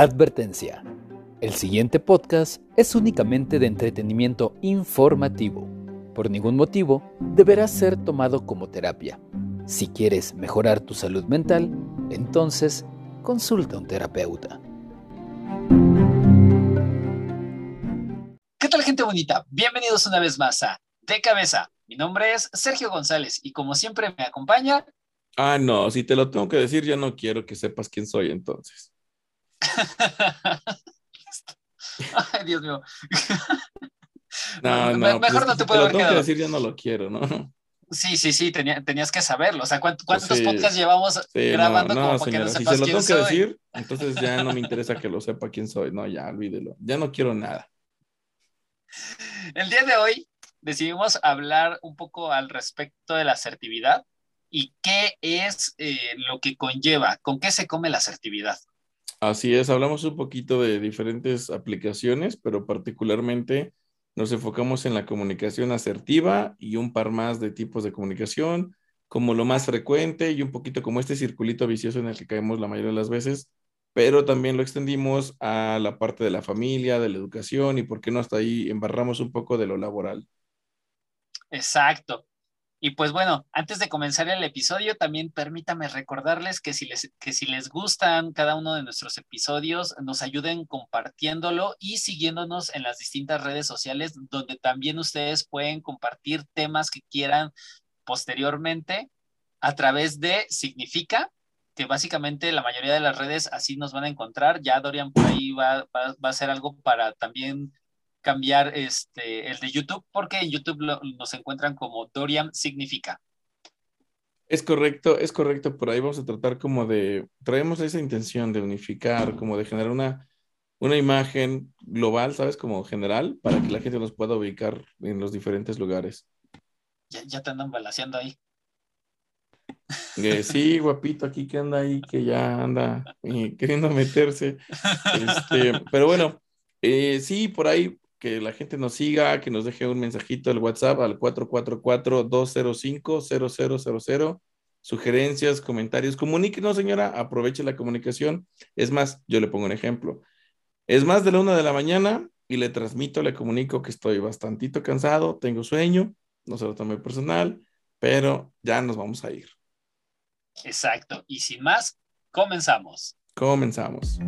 Advertencia. El siguiente podcast es únicamente de entretenimiento informativo. Por ningún motivo deberá ser tomado como terapia. Si quieres mejorar tu salud mental, entonces consulta a un terapeuta. ¿Qué tal gente bonita? Bienvenidos una vez más a De Cabeza. Mi nombre es Sergio González y como siempre me acompaña... Ah, no, si te lo tengo que decir ya no quiero que sepas quién soy entonces. Ay, Dios mío. No, no, mejor pues no te puedo haber que quedado. decir ya no lo quiero, ¿no? Sí, sí, sí, tenía- tenías que saberlo. O sea, ¿cuántos, cuántos Sí. podcasts llevamos Sí, grabando no, no, como para que no si se lo tengo que decir, entonces ya no me interesa que lo sepa quién soy. No, ya, olvídelo. Ya no quiero nada. El día de hoy decidimos hablar un poco al respecto de la asertividad y qué es eh, lo que conlleva, con qué se come la asertividad. Así es, hablamos un poquito de diferentes aplicaciones, pero particularmente nos enfocamos en la comunicación asertiva y un par más de tipos de comunicación, como lo más frecuente y un poquito como este circulito vicioso en el que caemos la mayoría de las veces, pero también lo extendimos a la parte de la familia, de la educación y por qué no hasta ahí embarramos un poco de lo laboral. Exacto. Y pues bueno, antes de comenzar el episodio, también permítame recordarles que si les, que si les gustan cada uno de nuestros episodios, nos ayuden compartiéndolo y siguiéndonos en las distintas redes sociales, donde también ustedes pueden compartir temas que quieran posteriormente a través de Significa, que básicamente la mayoría de las redes así nos van a encontrar. Ya Dorian por ahí va, va, va a hacer algo para también cambiar este, el de YouTube, porque en YouTube lo, nos encuentran como Dorian Significa. Es correcto, es correcto. Por ahí vamos a tratar como de, traemos esa intención de unificar, como de generar una, una imagen global, ¿sabes? Como general, para que la gente nos pueda ubicar en los diferentes lugares. Ya, ya te andan balaseando ahí. Eh, sí, guapito, aquí que anda ahí, que ya anda eh, queriendo meterse. Este, pero bueno, eh, sí, por ahí que la gente nos siga, que nos deje un mensajito al WhatsApp al 444-205-0000. Sugerencias, comentarios, comuníquenos, señora, aproveche la comunicación. Es más, yo le pongo un ejemplo. Es más de la una de la mañana y le transmito, le comunico que estoy bastantito cansado, tengo sueño, no se lo tome personal, pero ya nos vamos a ir. Exacto. Y sin más, comenzamos. Comenzamos.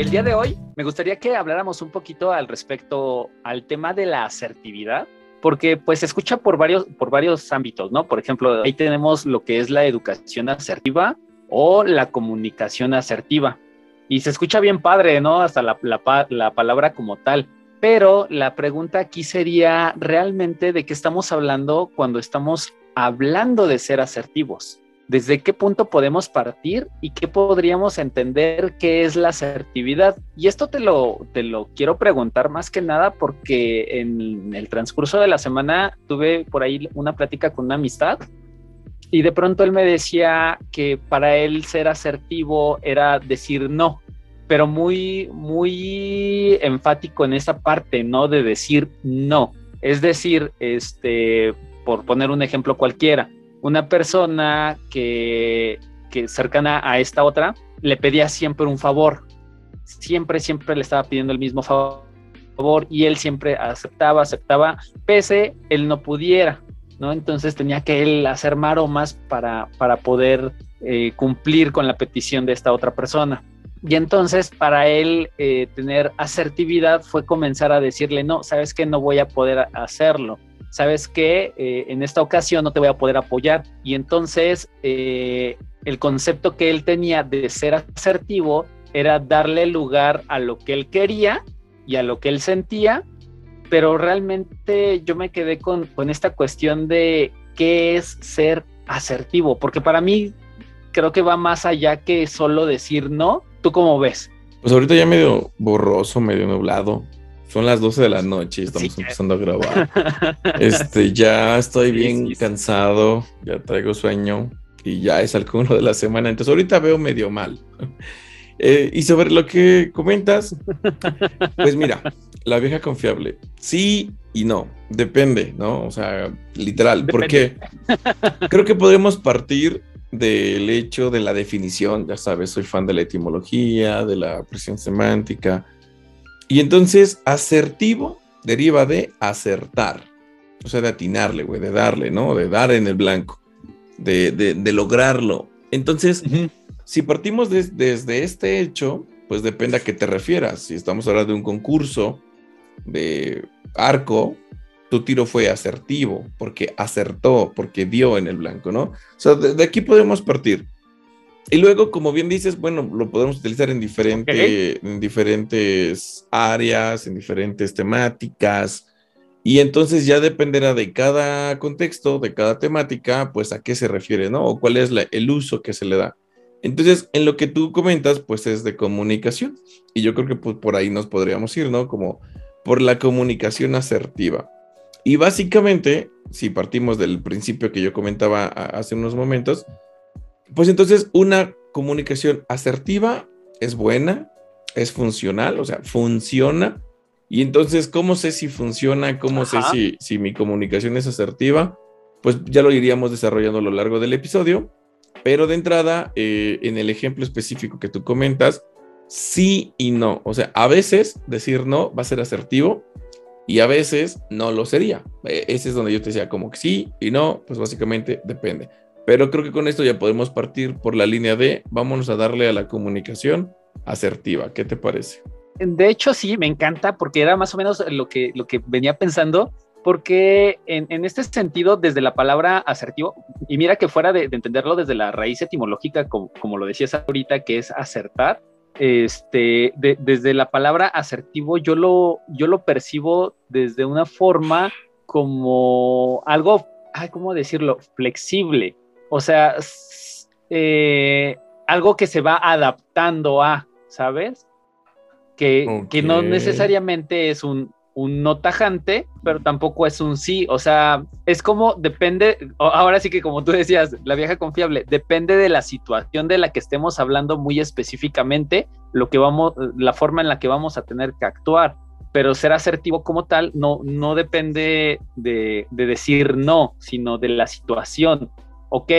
El día de hoy me gustaría que habláramos un poquito al respecto al tema de la asertividad, porque pues se escucha por varios, por varios ámbitos, ¿no? Por ejemplo, ahí tenemos lo que es la educación asertiva o la comunicación asertiva. Y se escucha bien padre, ¿no? Hasta la, la, la palabra como tal. Pero la pregunta aquí sería realmente de qué estamos hablando cuando estamos hablando de ser asertivos desde qué punto podemos partir y qué podríamos entender qué es la asertividad. Y esto te lo, te lo quiero preguntar más que nada porque en el transcurso de la semana tuve por ahí una plática con una amistad y de pronto él me decía que para él ser asertivo era decir no, pero muy, muy enfático en esa parte, ¿no? De decir no. Es decir, este, por poner un ejemplo cualquiera, una persona que, que, cercana a esta otra le pedía siempre un favor. Siempre, siempre le estaba pidiendo el mismo favor y él siempre aceptaba, aceptaba, pese él no pudiera, ¿no? Entonces tenía que él hacer maromas para, para poder eh, cumplir con la petición de esta otra persona. Y entonces para él eh, tener asertividad fue comenzar a decirle, no, sabes que no voy a poder hacerlo sabes que eh, en esta ocasión no te voy a poder apoyar. Y entonces eh, el concepto que él tenía de ser asertivo era darle lugar a lo que él quería y a lo que él sentía, pero realmente yo me quedé con, con esta cuestión de qué es ser asertivo, porque para mí creo que va más allá que solo decir no. ¿Tú cómo ves? Pues ahorita ya medio borroso, medio nublado. Son las 12 de la noche y estamos sí. empezando a grabar. Este, ya estoy bien sí, sí, cansado, ya traigo sueño y ya es el cúmulo de la semana. Entonces ahorita veo medio mal. Eh, y sobre lo que comentas, pues mira, la vieja confiable. Sí, y no. Depende, ¿no? O sea, literal. Porque creo que podemos partir del hecho de la definición. Ya sabes, soy fan de la etimología, de la presión semántica. Y entonces, asertivo deriva de acertar. O sea, de atinarle, güey, de darle, ¿no? De dar en el blanco. De, de, lograrlo. Entonces, si partimos desde este hecho, pues depende a qué te refieras. Si estamos hablando de un concurso de arco, tu tiro fue asertivo, porque acertó, porque dio en el blanco, ¿no? O sea, de, aquí podemos partir. Y luego, como bien dices, bueno, lo podemos utilizar en, diferente, en diferentes áreas, en diferentes temáticas. Y entonces ya dependerá de cada contexto, de cada temática, pues a qué se refiere, ¿no? O cuál es el uso que se le da. Entonces, en lo que tú comentas, pues es de comunicación. Y yo creo que pues, por ahí nos podríamos ir, ¿no? Como por la comunicación asertiva. Y básicamente, si partimos del principio que yo comentaba hace unos momentos, pues entonces una comunicación asertiva es buena, es funcional, o sea, funciona. Y entonces, ¿cómo sé si funciona? ¿Cómo sé si, si mi comunicación es asertiva? Pues ya lo iríamos desarrollando a lo largo del episodio. Pero de entrada, eh, en el ejemplo específico que tú comentas, sí y no. O sea, a veces decir no va a ser asertivo y a veces no lo sería. E, ese es donde yo te decía como que sí y no, pues básicamente depende. Pero creo que con esto ya podemos partir por la línea de vámonos a darle a la comunicación asertiva. ¿Qué te parece? De hecho, sí, me encanta porque era más o menos lo que, lo que venía pensando porque en, este sentido, desde la palabra asertivo, y mira que fuera de, entenderlo desde la raíz etimológica, como, lo decías ahorita, que es acertar, este, desde la palabra asertivo yo lo, yo lo percibo desde una forma como algo, ay, ¿cómo decirlo? Flexible. O sea, eh, algo que se va adaptando a, ¿sabes? Que, que no necesariamente es un, un no tajante, pero tampoco es un sí. O sea, es como depende, ahora sí que como tú decías, la vieja confiable, depende de la situación de la que estemos hablando muy específicamente, lo que vamos, la forma en la que vamos a tener que actuar. Pero ser asertivo como tal no, no depende de, de decir no, sino de la situación. Ok,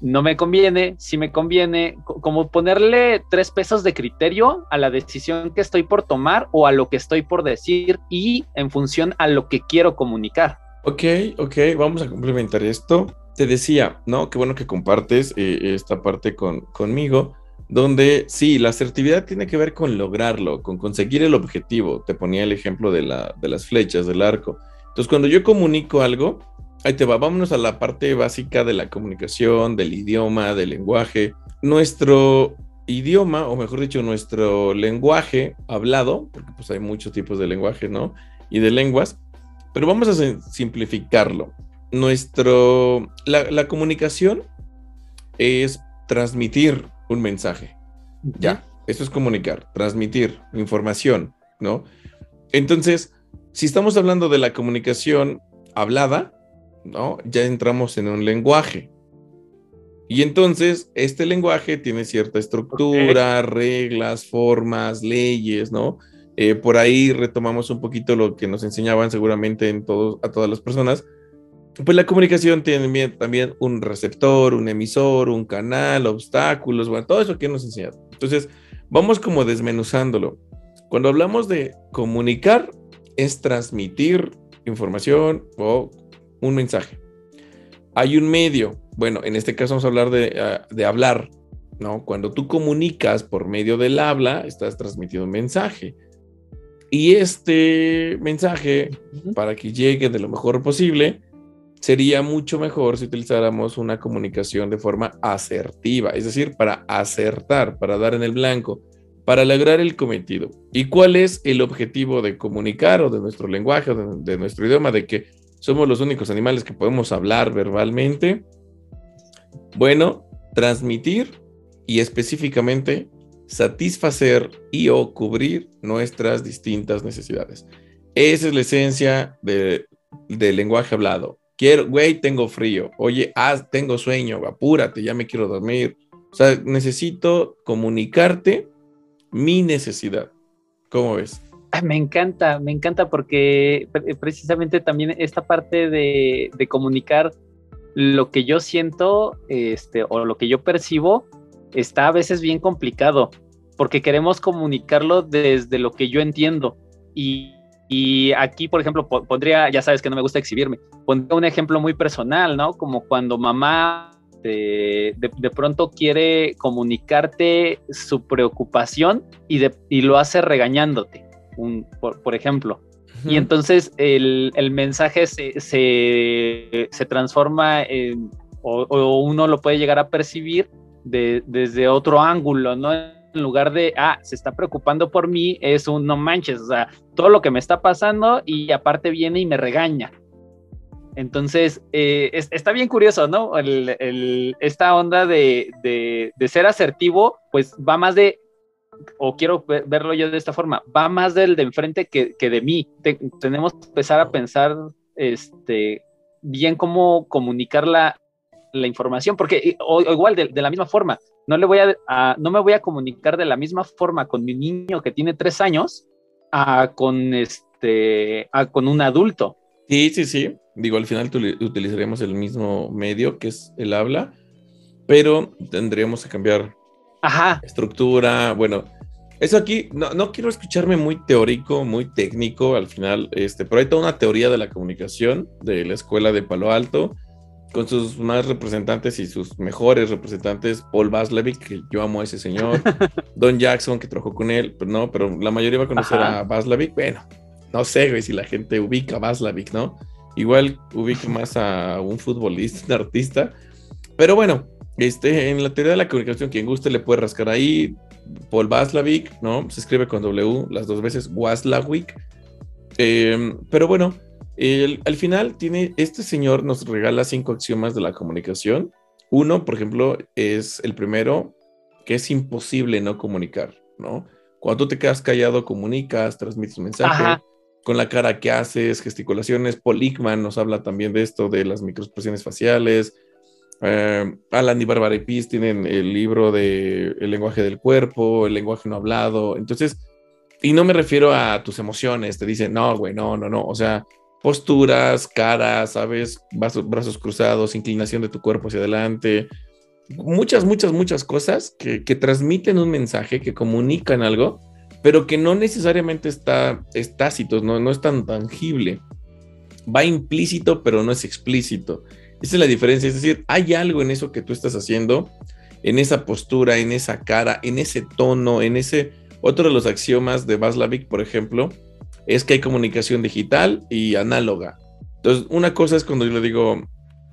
no me conviene, si me conviene, como ponerle tres pesos de criterio a la decisión que estoy por tomar o a lo que estoy por decir y en función a lo que quiero comunicar. Ok, ok, vamos a complementar esto. Te decía, ¿no? Qué bueno que compartes eh, esta parte con, conmigo, donde sí, la asertividad tiene que ver con lograrlo, con conseguir el objetivo. Te ponía el ejemplo de, la, de las flechas, del arco. Entonces, cuando yo comunico algo, Ahí te va, vámonos a la parte básica de la comunicación, del idioma, del lenguaje. Nuestro idioma, o mejor dicho, nuestro lenguaje hablado, porque pues hay muchos tipos de lenguaje, ¿no? Y de lenguas, pero vamos a simplificarlo. Nuestro, la, la comunicación es transmitir un mensaje. Ya, eso es comunicar, transmitir información, ¿no? Entonces, si estamos hablando de la comunicación hablada, ¿no? Ya entramos en un lenguaje. Y entonces, este lenguaje tiene cierta estructura, reglas, formas, leyes, ¿no? Eh, por ahí retomamos un poquito lo que nos enseñaban seguramente en todos, a todas las personas. Pues la comunicación tiene también un receptor, un emisor, un canal, obstáculos, bueno, todo eso que nos enseñan. Entonces, vamos como desmenuzándolo. Cuando hablamos de comunicar, es transmitir información o un mensaje. Hay un medio, bueno, en este caso vamos a hablar de, ah, de hablar, ¿no? Cuando tú comunicas por medio del habla, estás transmitiendo un mensaje. Y este mensaje, para que llegue de lo mejor posible, sería mucho mejor si utilizáramos una comunicación de forma asertiva, es decir, para acertar, para dar en el blanco, para lograr el cometido. ¿Y cuál es el objetivo de comunicar o de nuestro lenguaje o de nuestro idioma? De que somos los únicos animales que podemos hablar verbalmente. Bueno, transmitir y específicamente satisfacer y o cubrir nuestras distintas necesidades. Esa es la esencia del lenguaje hablado. Quiero, güey, tengo frío. Oye, tengo sueño, apúrate, ya me quiero dormir. O sea, necesito comunicarte mi necesidad. ¿Cómo ves? me encanta, me encanta porque precisamente también esta parte de, comunicar lo que yo siento este, o lo que yo percibo está a veces bien complicado porque queremos comunicarlo desde lo que yo entiendo. Y, aquí, por ejemplo, pondría, ya sabes que no me gusta exhibirme, pondría un ejemplo muy personal, ¿no? Como cuando mamá de, de, pronto quiere comunicarte su preocupación y lo hace regañándote, un, por, por, ejemplo. Y entonces el, el mensaje se, se, se transforma en, o, o, uno lo puede llegar a percibir de, desde otro ángulo, ¿no? en lugar de, ah, se está preocupando por mí, es un no manches, o sea, todo lo que me está pasando y aparte viene y me regaña. Entonces, eh, está bien curioso, ¿no? El, esta onda de, de, ser asertivo, pues va más de, o quiero verlo yo de esta forma, va más del de enfrente que, que de mí. tenemos que empezar a pensar este, bien cómo comunicar la, la información, porque o, igual de, la misma forma, no, le voy a, no me voy a comunicar de la misma forma con mi niño que tiene tres años a con, este, a con un adulto. Sí, sí, sí. Digo, al final utilizaremos el mismo medio que es el habla, pero tendríamos que cambiar Ajá. estructura. Bueno, eso aquí, no, no, quiero escucharme muy teórico, muy técnico al final, este, pero hay toda una teoría de la comunicación de la escuela de Palo Alto con sus más representantes y sus mejores representantes, Paul Vaslavic, que yo amo a ese señor, Don Jackson, que trabajó con él, pero no, pero la mayoría va a conocer a Vaslavic, bueno, no sé, güey, si la gente ubica a Vaslavic, ¿no? Igual ubica más a un futbolista, un artista, pero bueno, este, en la teoría de la comunicación, quien guste le puede rascar ahí, Paul Vaslavic, ¿no? Se escribe con W las dos veces, Waslavic, eh, pero bueno, al final tiene, este señor nos regala cinco axiomas de la comunicación. Uno, por ejemplo, es el primero, que es imposible no comunicar, ¿no? Cuando tú te quedas callado, comunicas, transmites un mensaje. Con la cara que haces, gesticulaciones. Paul Ekman nos habla también de esto, de las microexpresiones faciales. Eh, Alan y Barbara Pease tienen el libro de El lenguaje del cuerpo, el lenguaje no hablado. Entonces, y no me refiero a tus emociones, te dicen, no, güey, no, no, no. O sea, posturas, caras, ¿sabes? Brazos, cruzados, inclinación de tu cuerpo hacia adelante. Muchas, muchas, muchas cosas que, transmiten un mensaje, que comunican algo, pero que no necesariamente está es tácito, no, no es tan tangible. Va implícito, pero no es explícito. Esa es la diferencia. Es decir, hay algo en eso que tú estás haciendo, en esa postura, en esa cara, en ese tono, en ese... Otro de los axiomas de Vaslavic, por ejemplo, es que hay comunicación digital y análoga. Entonces, una cosa es cuando yo le digo,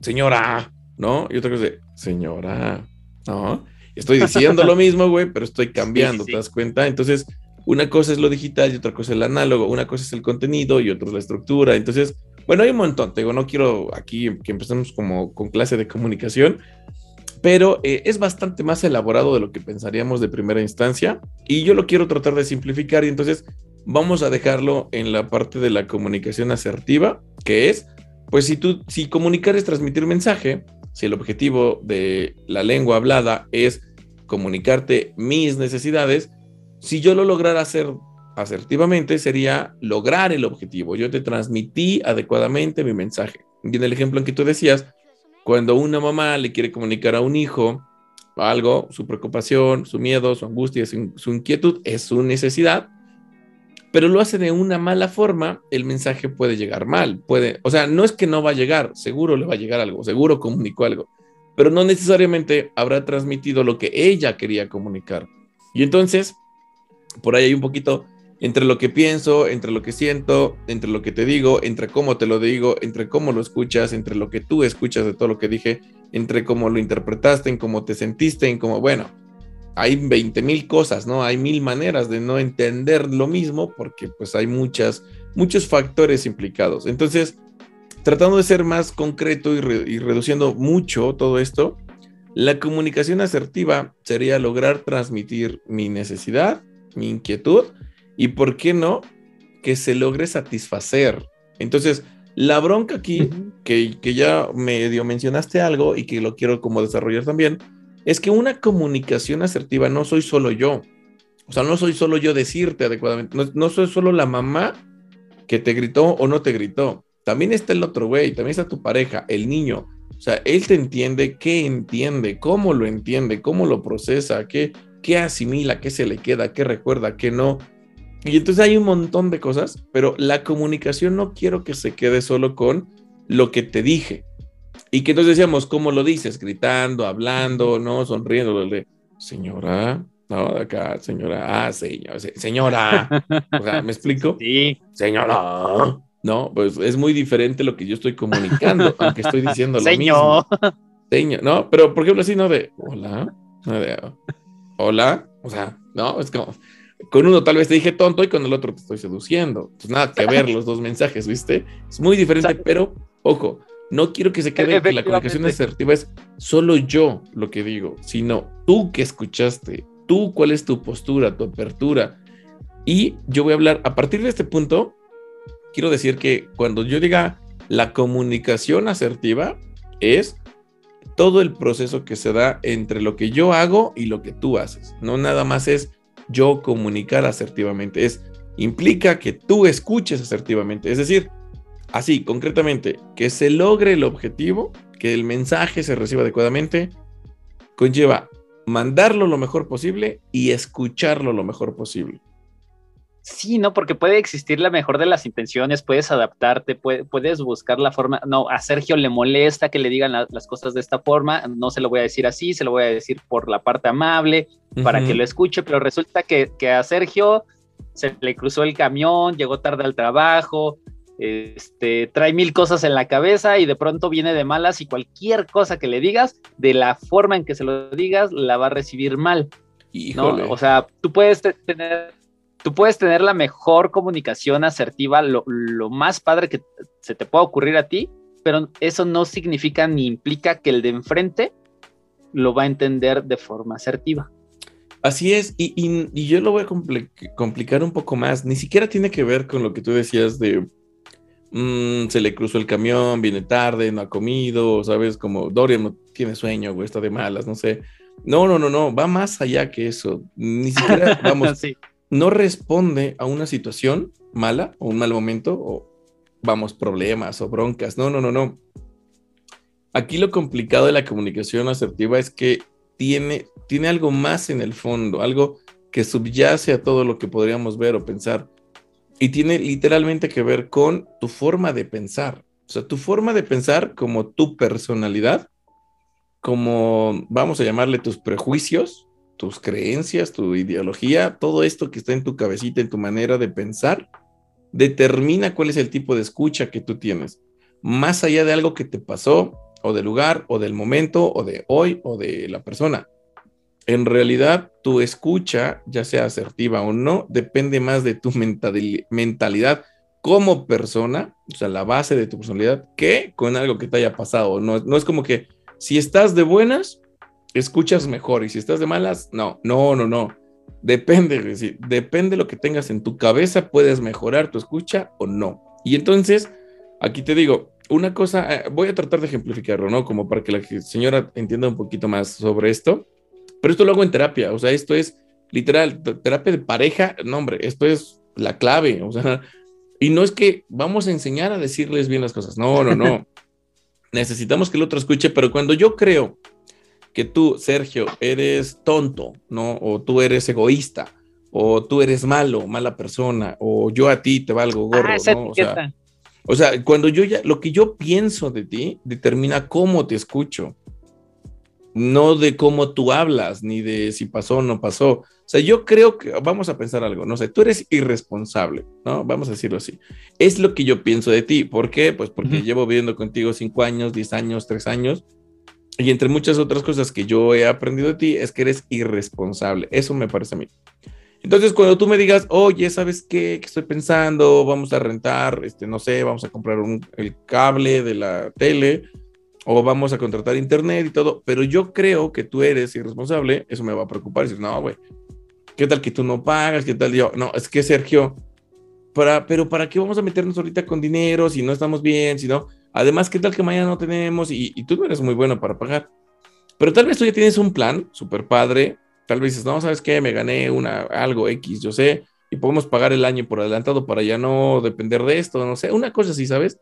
señora, ¿no? Y otra cosa es, señora, ¿no? Estoy diciendo lo mismo, güey, pero estoy cambiando, ¿te das cuenta? Entonces, una cosa es lo digital y otra cosa es el análogo, una cosa es el contenido y otra es la estructura. Entonces, bueno, hay un montón, te digo, no quiero aquí que empecemos como con clase de comunicación, pero eh, es bastante más elaborado de lo que pensaríamos de primera instancia y yo lo quiero tratar de simplificar y entonces vamos a dejarlo en la parte de la comunicación asertiva, que es, pues si tú, si comunicar es transmitir mensaje, si el objetivo de la lengua hablada es comunicarte mis necesidades, si yo lo lograra hacer asertivamente sería lograr el objetivo. Yo te transmití adecuadamente mi mensaje. Y en el ejemplo en que tú decías, cuando una mamá le quiere comunicar a un hijo algo, su preocupación, su miedo, su angustia, su, inquietud, es su necesidad, pero lo hace de una mala forma, el mensaje puede llegar mal. Puede, o sea, no es que no va a llegar, seguro le va a llegar algo, seguro comunicó algo, pero no necesariamente habrá transmitido lo que ella quería comunicar. Y entonces, por ahí hay un poquito entre lo que pienso, entre lo que siento, entre lo que te digo, entre cómo te lo digo, entre cómo lo escuchas, entre lo que tú escuchas de todo lo que dije, entre cómo lo interpretaste, en cómo te sentiste, en cómo, bueno, hay 20 mil cosas, ¿no? Hay mil maneras de no entender lo mismo porque pues hay muchas, muchos factores implicados. Entonces, tratando de ser más concreto y, y reduciendo mucho todo esto, la comunicación asertiva sería lograr transmitir mi necesidad, mi inquietud y, ¿por qué no? Que se logre satisfacer. Entonces, la bronca aquí, que, que ya medio mencionaste algo y que lo quiero como desarrollar también, es que una comunicación asertiva no soy solo yo. O sea, no soy solo yo decirte adecuadamente, no, soy solo la mamá que te gritó o no te gritó. También está el otro güey, también está tu pareja, el niño. O sea, él te entiende, qué entiende, cómo lo entiende, cómo lo procesa, qué, qué asimila, qué se le queda, qué recuerda, qué no. Y entonces hay un montón de cosas, pero la comunicación no quiero que se quede solo con lo que te dije. Y que entonces decíamos, ¿cómo lo dices? Gritando, hablando, ¿no? Sonriendo. Señora, no, de acá, señora, ah, señora, señora. O sea, ¿me explico? Sí. Señora. No, pues es muy diferente lo que yo estoy comunicando, aunque estoy diciendo lo mismo. Señor. No, pero por ejemplo, así, ¿no? De hola, no de hola, o sea, no, es como con uno tal vez te dije tonto y con el otro te estoy seduciendo. Pues nada que ver los dos mensajes, ¿viste? Es muy diferente, pero ojo, no quiero que se quede que la comunicación asertiva es solo yo lo que digo, sino tú que escuchaste, tú cuál es tu postura, tu apertura. Y yo voy a hablar, a partir de este punto, quiero decir que cuando yo diga la comunicación asertiva es todo el proceso que se da entre lo que yo hago y lo que tú haces. No nada más es yo comunicar asertivamente, es implica que tú escuches asertivamente, es decir, así concretamente, que se logre el objetivo, que el mensaje se reciba adecuadamente, conlleva mandarlo lo mejor posible y escucharlo lo mejor posible. Sí, no, porque puede existir la mejor de las intenciones, puedes adaptarte, puedes buscar la forma. No, a Sergio le molesta que le digan las cosas de esta forma, no se lo voy a decir así, se lo voy a decir por la parte amable, para que lo escuche, pero resulta que, que, a Sergio se le cruzó el camión, llegó tarde al trabajo, este, trae mil cosas en la cabeza y de pronto viene de malas y cualquier cosa que le digas, de la forma en que se lo digas, la va a recibir mal. ¿no? O sea, tú puedes tener tú puedes tener la mejor comunicación asertiva, lo, más padre que se te pueda ocurrir a ti, pero eso no significa ni implica que el de enfrente lo va a entender de forma asertiva. Así es, y, yo lo voy a complicar un poco más. Ni siquiera tiene que ver con lo que tú decías de mm, se le cruzó el camión, viene tarde, no ha comido, sabes, como Dorian no tiene sueño, güey, está de malas, no sé. No, no, no, no, va más allá que eso. Ni siquiera, vamos, sí no responde a una situación mala o un mal momento o vamos, problemas o broncas. No, no, no, no. Aquí lo complicado de la comunicación asertiva es que tiene, tiene algo más en el fondo, algo que subyace a todo lo que podríamos ver o pensar. Y tiene literalmente que ver con tu forma de pensar. O sea, tu forma de pensar como tu personalidad, como vamos a llamarle tus prejuicios, tus creencias, tu ideología, todo esto que está en tu cabecita, en tu manera de pensar, determina cuál es el tipo de escucha que tú tienes. Más allá de algo que te pasó, o del lugar, o del momento, o de hoy, o de la persona. En realidad, tu escucha, ya sea asertiva o no, depende más de tu mentalidad como persona, o sea, la base de tu personalidad, que con algo que te haya pasado. No, no es como que si estás de buenas, escuchas mejor y si estás de malas, no, no, no, no. Depende, depende de lo que tengas en tu cabeza, puedes mejorar tu escucha o no. Y entonces, aquí te digo, una cosa, eh, voy a tratar de ejemplificarlo, ¿no? Como para que la señora entienda un poquito más sobre esto. Pero esto lo hago en terapia, o sea, esto es literal, terapia de pareja, no, hombre, esto es la clave, o sea, y no es que vamos a enseñar a decirles bien las cosas, no, no, no. Necesitamos que el otro escuche, pero cuando yo creo que tú, Sergio, eres tonto, ¿no? O tú eres egoísta, o tú eres malo, mala persona, o yo a ti te valgo gorro, ah, ¿no? O sea, o sea, cuando yo ya, lo que yo pienso de ti determina cómo te escucho, no de cómo tú hablas, ni de si pasó o no pasó. O sea, yo creo que, vamos a pensar algo, no sé, tú eres irresponsable, ¿no? Vamos a decirlo así. Es lo que yo pienso de ti. ¿Por qué? Pues porque llevo viviendo contigo cinco años, diez años, tres años, y entre muchas otras cosas que yo he aprendido de ti es que eres irresponsable. Eso me parece a mí. Entonces, cuando tú me digas, oye, ¿sabes qué? ¿Qué estoy pensando? Vamos a rentar, este, no sé, vamos a comprar el cable de la tele o vamos a contratar internet y todo, pero yo creo que tú eres irresponsable, eso me va a preocupar. Decir, no, güey, ¿qué tal que tú no pagas? ¿Qué tal yo? No, es que Sergio, para, pero ¿para qué vamos a meternos ahorita con dinero si no estamos bien? Si no, Además, ¿qué tal que mañana no tenemos y, tú no eres muy bueno para pagar? Pero tal vez tú ya tienes un plan súper padre Tal vez dices, no, ¿sabes qué? Me gané una, algo X, yo sé, y podemos pagar el año por adelantado para ya no depender de esto, no sé, una cosa así, ¿sabes?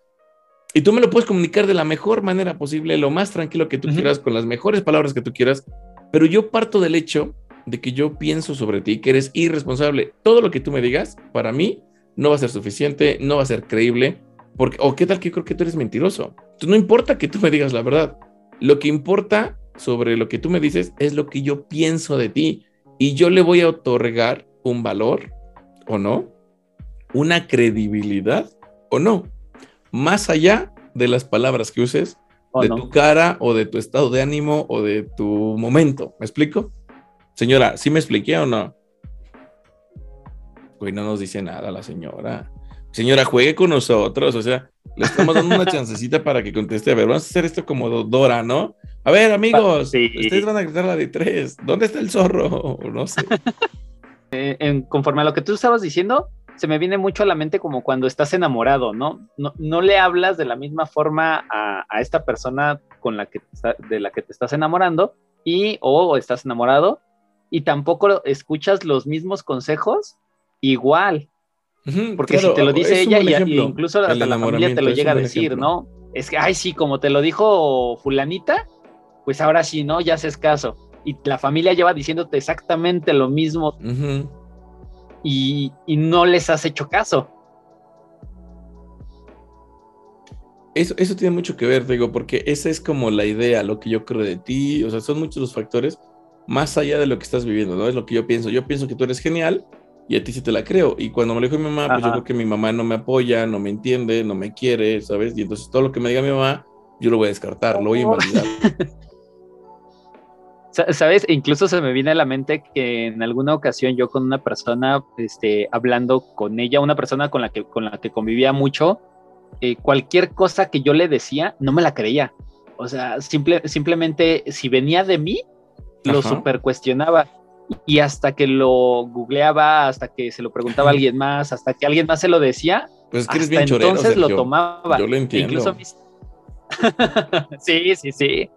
Y tú me lo puedes comunicar de la mejor manera posible, lo más tranquilo que tú quieras, con las mejores palabras que tú quieras, pero yo parto del hecho de que yo pienso sobre ti, que eres irresponsable. Todo lo que tú me digas, para mí, no va a ser suficiente, no va a ser creíble, porque, o qué tal que creo que tú eres mentiroso. Entonces, no importa que tú me digas la verdad, lo que importa sobre lo que tú me dices es lo que yo pienso de ti y yo le voy a otorgar un valor o no, una credibilidad o no, más allá de las palabras que uses, de tu cara o de tu estado de ánimo o de tu momento. ¿Me explico? Señora, ¿sí me expliqué o no? Güey, no nos dice nada la señora. Señora, juegue con nosotros, o sea, le estamos dando una chancecita para que conteste. A ver, vamos a hacer esto como Dora, ¿no? A ver, amigos, ustedes van a gritar la de tres. ¿Dónde está el zorro? No sé. Eh, en, conforme a lo que tú estabas diciendo, se me viene mucho a la mente como cuando estás enamorado, ¿no? No, no le hablas de la misma forma a, a esta persona con la que de la que te estás enamorando y o estás enamorado y tampoco escuchas los mismos consejos igual. Porque si te lo dice ella, y, incluso hasta la familia te lo llega a decir, ¿no? Es que, ay, sí, como te lo dijo fulanita, pues ahora sí, ¿no? Ya haces caso. Y la familia lleva diciéndote exactamente lo mismo y, no les has hecho caso. Eso, eso tiene mucho que ver, digo, porque esa es como la idea, lo que yo creo de ti, o sea, son muchos los factores más allá de lo que estás viviendo, ¿no? Es lo que yo pienso. Yo pienso que tú eres genial y a ti sí te la creo. Y cuando me lo dijo mi mamá, pues yo creo que mi mamá no me apoya, no me entiende, no me quiere, ¿sabes? Y entonces todo lo que me diga mi mamá, yo lo voy a descartar, lo voy a oh. invalidar. ¿Sabes? Incluso se me viene a la mente que en alguna ocasión yo con una persona, este, hablando con ella, una persona con la que, con la que convivía mucho, eh, cualquier cosa que yo le decía, no me la creía. O sea, simple, simplemente si venía de mí, lo super cuestionaba. Y hasta que lo googleaba, hasta que se lo preguntaba a alguien más, hasta que alguien más se lo decía, pues que eres bien chorero, entonces lo tomaba. Yo lo entiendo. Incluso sí, sí, sí.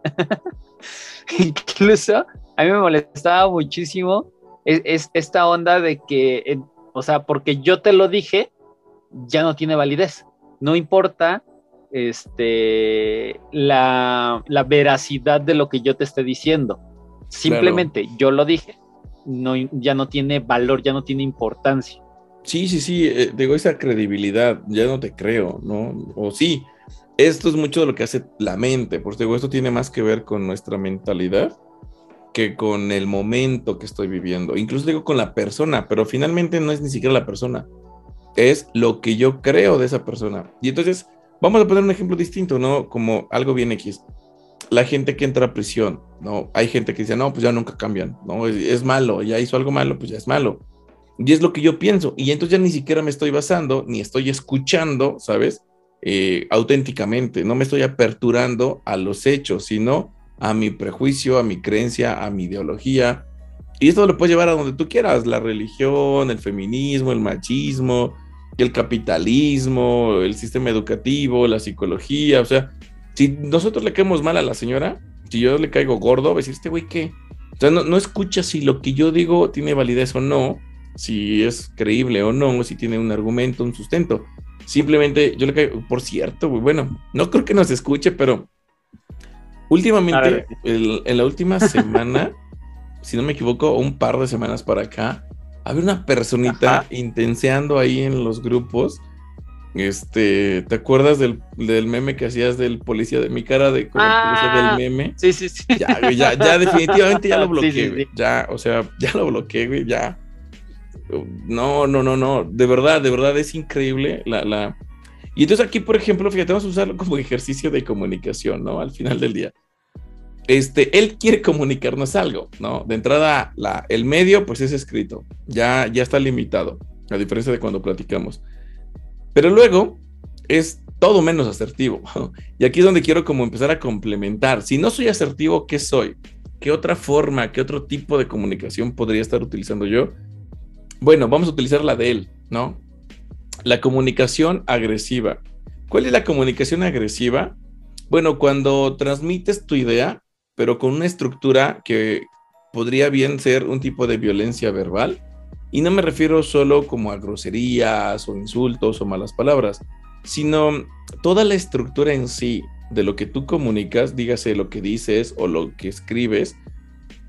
Incluso a mí me molestaba muchísimo es, esta onda de que, o sea, porque yo te lo dije, ya no tiene validez. No importa este, la, la veracidad de lo que yo te esté diciendo. Simplemente yo lo dije, no, ya no tiene valor, ya no tiene importancia. Sí, sí, sí, eh, digo, esa credibilidad, ya no te creo, ¿no? O sí, esto es mucho de lo que hace la mente, porque digo, esto tiene más que ver con nuestra mentalidad que con el momento que estoy viviendo, incluso digo con la persona, pero finalmente no es ni siquiera la persona, es lo que yo creo de esa persona. Y entonces, vamos a poner un ejemplo distinto, ¿no? Como algo bien X la gente que entra a prisión, ¿no? Hay gente que dice, no, pues ya nunca cambian, ¿no? Es, malo, ya hizo algo malo, pues ya es malo. Y es lo que yo pienso. Y entonces ya ni siquiera me estoy basando, ni estoy escuchando, ¿sabes? Eh, auténticamente, no me estoy aperturando a los hechos, sino a mi prejuicio, a mi creencia, a mi ideología. Y esto lo puedes llevar a donde tú quieras, la religión, el feminismo, el machismo, el capitalismo, el sistema educativo, la psicología, o sea, si nosotros le caemos mal a la señora, si yo le caigo gordo, va a decir, este güey, ¿qué? O sea, no, escucha si lo que yo digo tiene validez o no, si es creíble o no, si tiene un argumento, un sustento. Simplemente yo le caigo, por cierto, güey, bueno, no creo que nos escuche, pero últimamente, en la última semana, si no me equivoco, un par de semanas para acá, había una personita intenseando ahí en los grupos este, ¿te acuerdas del, meme que hacías del policía de mi cara de policía del ah, meme? Sí, sí, sí. Ya, ya, ya definitivamente ya lo bloqueé, güey. Ya, o sea, ya lo bloqueé, güey, ya. No, no, no, no. De verdad, de verdad es increíble la, la. Y entonces aquí, por ejemplo, fíjate, vamos a usarlo como ejercicio de comunicación, ¿no? Al final del día. Este, él quiere comunicarnos algo, ¿no? De entrada, la, el medio, pues es escrito. Ya, ya está limitado, a diferencia de cuando platicamos. Pero luego es todo menos asertivo. Y aquí es donde quiero como empezar a complementar. Si no soy asertivo, ¿qué soy? ¿Qué otra forma, qué otro tipo de comunicación podría estar utilizando yo? Bueno, vamos a utilizar la de él, ¿no? La comunicación agresiva. ¿Cuál es la comunicación agresiva? Bueno, cuando transmites tu idea, pero con una estructura que podría bien ser un tipo de violencia verbal. Y no me refiero solo como a groserías o insultos o malas palabras, sino toda la estructura en sí de lo que tú comunicas, dígase lo que dices o lo que escribes,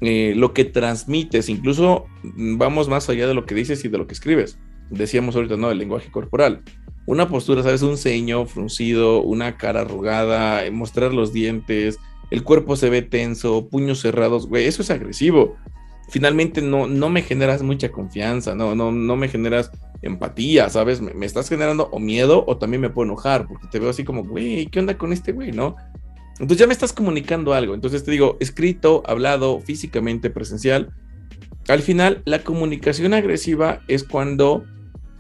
eh, lo que transmites, incluso vamos más allá de lo que dices y de lo que escribes. Decíamos ahorita, ¿no? El lenguaje corporal. Una postura, ¿sabes? Un ceño fruncido, una cara arrugada, mostrar los dientes, el cuerpo se ve tenso, puños cerrados, güey, eso es agresivo. Finalmente no, no me generas mucha confianza, no, no, no me generas empatía, ¿sabes? Me, estás generando o miedo o también me puedo enojar porque te veo así como, güey, ¿qué onda con este güey, no? Entonces ya me estás comunicando algo. Entonces te digo, escrito, hablado, físicamente, presencial. Al final, la comunicación agresiva es cuando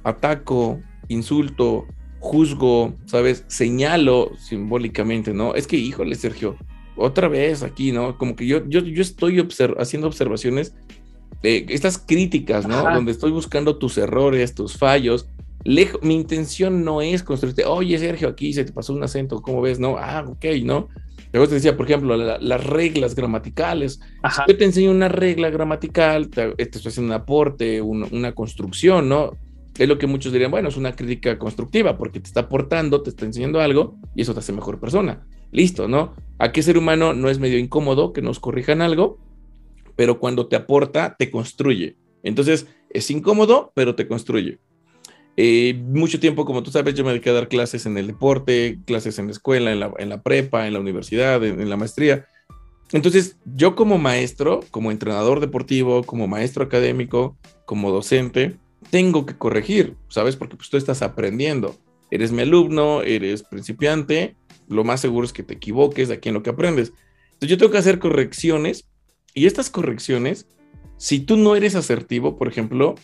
ataco, insulto, juzgo, ¿sabes? Señalo simbólicamente, ¿no? Es que, híjole, Sergio, otra vez aquí, ¿no? Como que yo, yo, yo estoy haciendo observaciones, de estas críticas, ¿no? Donde estoy buscando tus errores, tus fallos. mi intención no es construirte, oye Sergio, aquí se te pasó un acento, ¿cómo ves? No, ah, ok, ¿no? Luego te decía, por ejemplo, las reglas gramaticales. yo te enseño una regla gramatical, te, estoy haciendo un aporte, una construcción, ¿no? Es lo que muchos dirían, bueno, es una crítica constructiva porque te está aportando, te está enseñando algo y eso te hace mejor persona. Listo, ¿no? ¿A qué ser humano no es medio incómodo que nos corrijan algo? Pero cuando te aporta, te construye. Entonces, es incómodo, pero te construye. Eh, mucho tiempo, como tú sabes, yo me dediqué a dar clases en el deporte, clases en la escuela, en la, prepa, en la universidad, en, la maestría. Entonces, yo como maestro, como entrenador deportivo, como maestro académico, como docente, tengo que corregir, ¿sabes? Porque pues tú estás aprendiendo. Eres mi alumno, eres principiante, lo más seguro es que te equivoques de aquí en lo que aprendes. Entonces yo tengo que hacer correcciones y estas correcciones, si tú no eres asertivo, por ejemplo,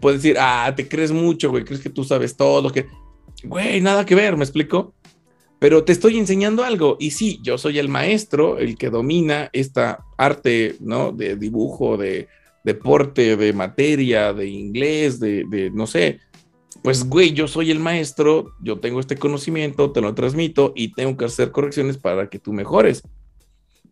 puedes decir, ah, te crees mucho, güey, crees que tú sabes todo, que, güey, nada que ver, ¿me explico? Pero te estoy enseñando algo y sí, yo soy el maestro, el que domina esta arte, ¿no? De dibujo, de deporte, de materia, de inglés, de, de no sé, pues, güey, yo soy el maestro, yo tengo este conocimiento, te lo transmito y tengo que hacer correcciones para que tú mejores.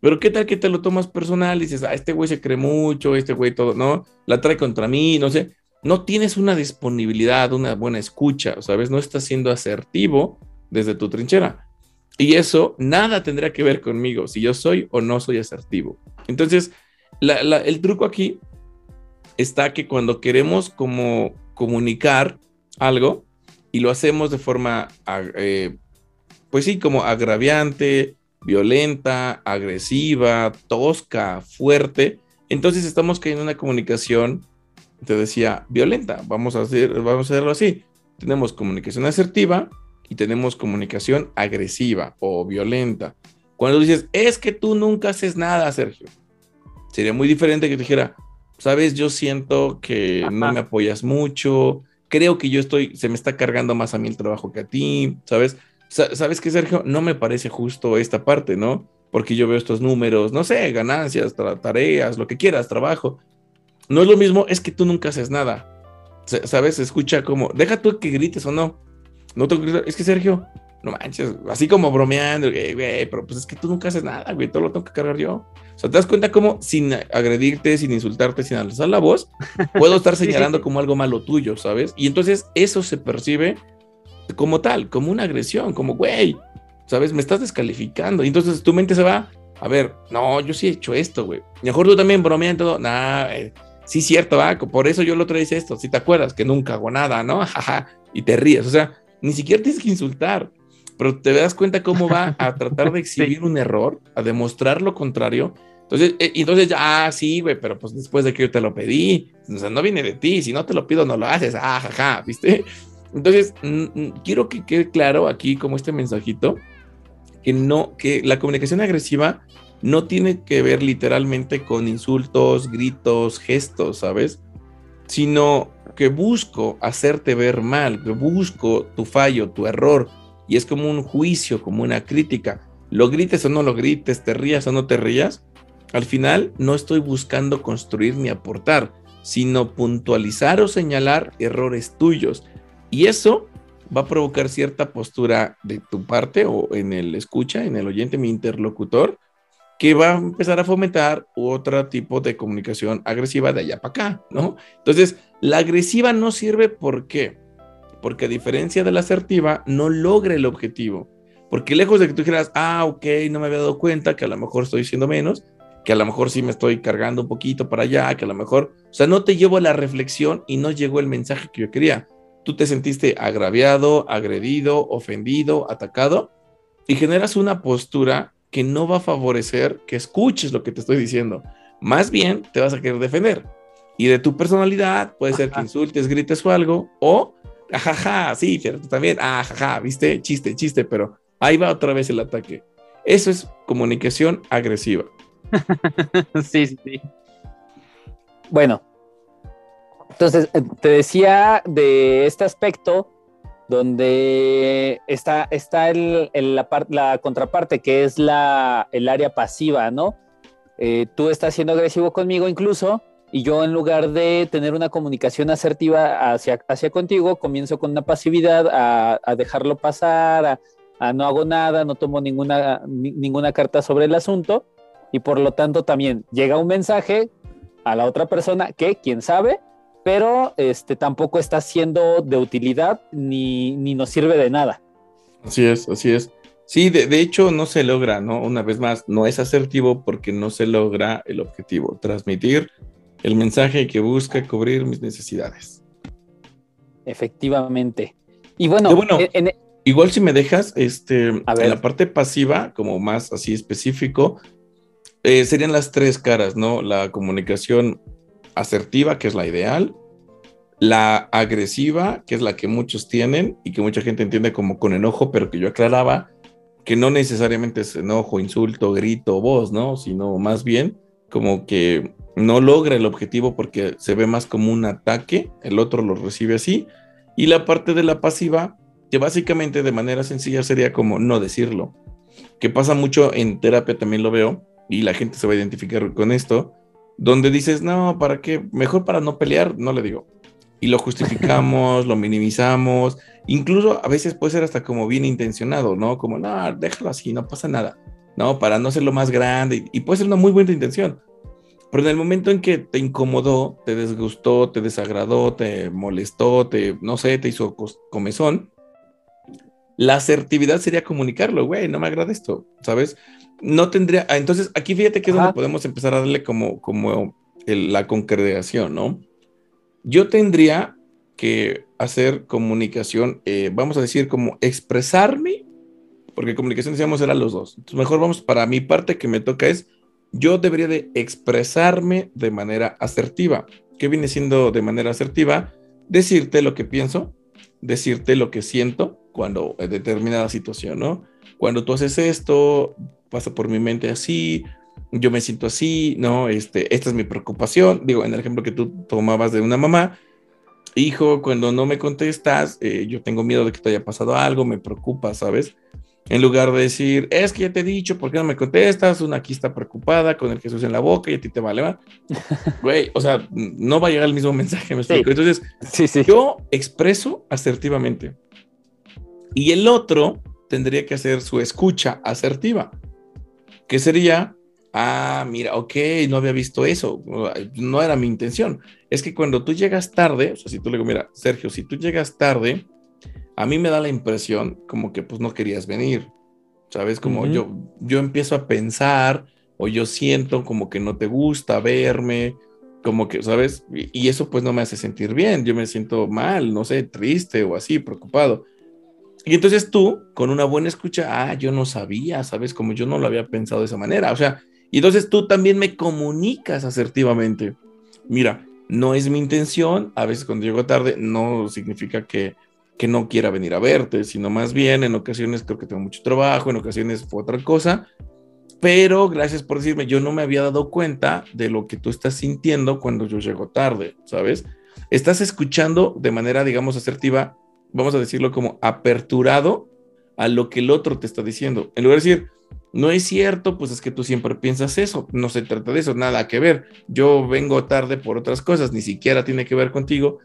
Pero qué tal que te lo tomas personal y dices, ah, este güey se cree mucho, este güey todo, ¿no? La trae contra mí, no sé. No tienes una disponibilidad, una buena escucha, ¿sabes? No estás siendo asertivo desde tu trinchera. Y eso nada tendrá que ver conmigo, si yo soy o no soy asertivo. Entonces, el truco aquí está que cuando queremos como comunicar algo y lo hacemos de forma, eh, pues sí, como agraviante, violenta, agresiva, tosca, fuerte, entonces estamos cayendo en una comunicación, te decía, violenta. Vamos a, hacer, vamos a hacerlo así. Tenemos comunicación asertiva y tenemos comunicación agresiva o violenta. Cuando dices, es que tú nunca haces nada, Sergio, sería muy diferente que te dijera, sabes, yo siento que no me apoyas mucho, creo que yo estoy, se me está cargando más a mí el trabajo que a ti, ¿sabes? ¿Sabes qué, Sergio? No me parece justo esta parte, ¿no? Porque yo veo estos números, no sé, ganancias, tareas, lo que quieras, trabajo. No es lo mismo, es que tú nunca haces nada. ¿Sabes? Escucha como, deja tú que grites o no. No te es que Sergio, no manches, así como bromeando, güey, pero pues es que tú nunca haces nada, güey, todo lo tengo que cargar yo. O sea, te das cuenta cómo sin agredirte, sin insultarte, sin alzar la voz, puedo estar señalando como algo malo tuyo, ¿sabes? Y entonces eso se percibe como tal, como una agresión, como, güey, ¿sabes? Me estás descalificando. Y entonces tu mente se va, a ver, no, yo sí he hecho esto, güey. Mejor tú también bromeando todo, nah, eh, sí, cierto, va, por eso yo lo traes esto, si te acuerdas que nunca hago nada, ¿no? Jaja, y te ríes, o sea, ni siquiera tienes que insultar pero te das cuenta cómo va a tratar de exhibir un error, a demostrar lo contrario. Entonces, eh, entonces ya, ah, sí, güey, pero pues después de que yo te lo pedí, o sea, no viene de ti, si no te lo pido, no lo haces, ah, jaja, ¿viste? Entonces, quiero que quede claro aquí como este mensajito, que no, que la comunicación agresiva no tiene que ver literalmente con insultos, gritos, gestos, ¿sabes? Sino que busco hacerte ver mal, que busco tu fallo, tu error, y es como un juicio, como una crítica. Lo grites o no lo grites, te rías o no te rías, al final no estoy buscando construir ni aportar, sino puntualizar o señalar errores tuyos. Y eso va a provocar cierta postura de tu parte o en el escucha, en el oyente, mi interlocutor, que va a empezar a fomentar otro tipo de comunicación agresiva de allá para acá, ¿no? Entonces, la agresiva no sirve ¿por qué? Porque a diferencia de la asertiva, no logra el objetivo. Porque lejos de que tú dijeras, ah, ok, no me había dado cuenta que a lo mejor estoy diciendo menos, que a lo mejor sí me estoy cargando un poquito para allá, que a lo mejor, o sea, no te llevo a la reflexión y no llegó el mensaje que yo quería. Tú te sentiste agraviado, agredido, ofendido, atacado y generas una postura que no va a favorecer que escuches lo que te estoy diciendo. Más bien te vas a querer defender. Y de tu personalidad puede ser que insultes, grites o algo, o ajaja, sí, pero también, ajaja, viste, chiste, chiste, pero ahí va otra vez el ataque. Eso es comunicación agresiva. sí, sí, sí. Bueno, entonces eh, te decía de este aspecto donde está, está el, la, la, contraparte, que es la, el área pasiva, ¿no? Eh, tú estás siendo agresivo conmigo incluso, y yo en lugar de tener una comunicación asertiva hacia, hacia contigo, comienzo con una pasividad a, dejarlo pasar, a, no hago nada, no tomo ninguna, ninguna carta sobre el asunto, y por lo tanto también llega un mensaje a la otra persona que, quién sabe, pero este, tampoco está siendo de utilidad ni, ni nos sirve de nada. Así es, así es. Sí, de, de, hecho no se logra, ¿no? Una vez más, no es asertivo porque no se logra el objetivo, transmitir el mensaje que busca cubrir mis necesidades. Efectivamente. Y bueno, bueno igual si me dejas, este, en la parte pasiva, como más así específico, eh, serían las tres caras, ¿no? La comunicación asertiva, que es la ideal, la agresiva, que es la que muchos tienen y que mucha gente entiende como con enojo, pero que yo aclaraba que no necesariamente es enojo, insulto, grito, voz, ¿no? Sino más bien como que no logra el objetivo porque se ve más como un ataque, el otro lo recibe así, y la parte de la pasiva, que básicamente de manera sencilla sería como no decirlo, que pasa mucho en terapia también lo veo, y la gente se va a identificar con esto, donde dices, no, ¿para qué? Mejor para no pelear, no le digo. Y lo justificamos, lo minimizamos, incluso a veces puede ser hasta como bien intencionado, ¿no? Como, no, déjalo así, no pasa nada, ¿no? Para no ser lo más grande, y puede ser una muy buena intención. Pero en el momento en que te incomodó, te desgustó, te desagradó, te molestó, te, no sé, te hizo comezón, la asertividad sería comunicarlo, güey, no me agrada esto, ¿sabes? no tendría, ah, entonces aquí fíjate que es donde podemos empezar a darle como, como la concreción, ¿no? Yo tendría que hacer comunicación, eh, vamos a decir, como expresarme, porque comunicación decíamos era los dos. Entonces, mejor vamos, para mi parte que me toca es, yo debería de expresarme de manera asertiva. ¿Qué viene siendo de manera asertiva? Decirte lo que pienso, decirte lo que siento cuando en determinada situación, ¿no? Cuando tú haces esto, pasa por mi mente así, yo me siento así, ¿no? Este, esta es mi preocupación. Digo, en el ejemplo que tú tomabas de una mamá, hijo, cuando no me contestas, eh, yo tengo miedo de que te haya pasado algo, me preocupa, ¿sabes? En lugar de decir, es que ya te he dicho, ¿por qué no me contestas? Una aquí está preocupada con el Jesús en la boca y a ti te vale, ¿va? Güey, o sea, no va a llegar el mismo mensaje, me explico. Entonces, sí, sí. yo expreso asertivamente. Y el otro tendría que hacer su escucha asertiva que sería, ah, mira, ok, no había visto eso, no era mi intención. Es que cuando tú llegas tarde, o sea, si tú le digo, mira, Sergio, si tú llegas tarde, a mí me da la impresión como que pues no querías venir, ¿sabes? Como yo, yo empiezo a pensar o yo siento como que no te gusta verme, como que, ¿sabes? y eso pues no me hace sentir bien, yo me siento mal, no sé, triste o así, preocupado. Y entonces tú, con una buena escucha, ah, yo no sabía, ¿sabes? Como yo no lo había pensado de esa manera. O sea, y entonces tú también me comunicas asertivamente. Mira, no es mi intención, a veces cuando llego tarde no significa que, que no quiera venir a verte, sino más bien en ocasiones creo que tengo mucho trabajo, en ocasiones fue otra cosa, pero gracias por decirme, yo no me había dado cuenta de lo que tú estás sintiendo cuando yo llego tarde, ¿sabes? Estás escuchando de manera, digamos, asertiva vamos a decirlo como aperturado a lo que el otro te está diciendo. En lugar de decir, no es cierto, pues es que tú siempre piensas eso, no se trata de eso, nada que ver. Yo vengo tarde por otras cosas, ni siquiera tiene que ver contigo.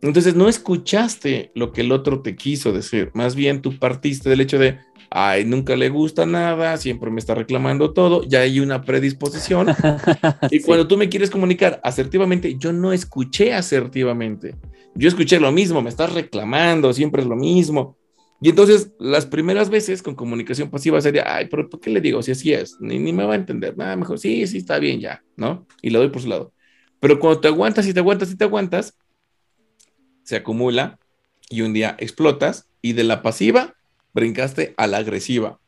Entonces no escuchaste lo que el otro te quiso decir, más bien tú partiste del hecho de, ay, nunca le gusta nada, siempre me está reclamando todo, ya hay una predisposición. y cuando tú me quieres comunicar asertivamente, yo no escuché asertivamente. Yo escuché lo mismo, me estás reclamando, siempre es lo mismo. Y entonces, las primeras veces con comunicación pasiva sería, ay, pero ¿por qué le digo si así es? Ni, ni me va a entender. Nada, mejor, sí, sí, está bien ya, ¿no? Y le doy por su lado. Pero cuando te aguantas y te aguantas y te aguantas, se acumula y un día explotas y de la pasiva brincaste a la agresiva.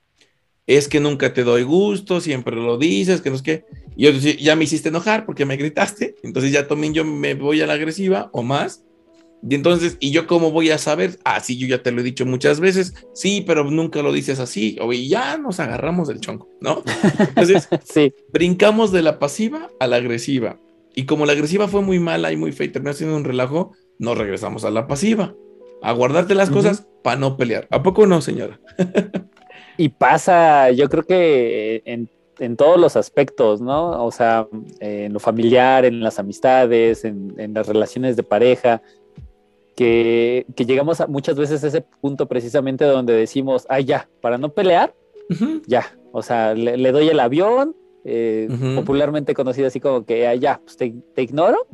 Es que nunca te doy gusto, siempre lo dices, que no es que. Y yo ya me hiciste enojar porque me gritaste, entonces ya también yo me voy a la agresiva o más y entonces, ¿y yo cómo voy a saber? Ah, sí, yo ya te lo he dicho muchas veces, sí, pero nunca lo dices así, o ya nos agarramos del chonco, ¿no? Entonces, sí. brincamos de la pasiva a la agresiva. Y como la agresiva fue muy mala y muy fea y terminó siendo un relajo, nos regresamos a la pasiva, a guardarte las cosas para no pelear. ¿A poco no, señora? y pasa, yo creo que en, en, todos los aspectos, ¿no? O sea, en lo familiar, en las amistades, en, en las relaciones de pareja que, llegamos a, muchas veces a ese punto precisamente donde decimos, ay, ya, para no pelear, ya, o sea, le, doy el avión, eh, popularmente conocido así como que, ay, ya, pues te, ignoro.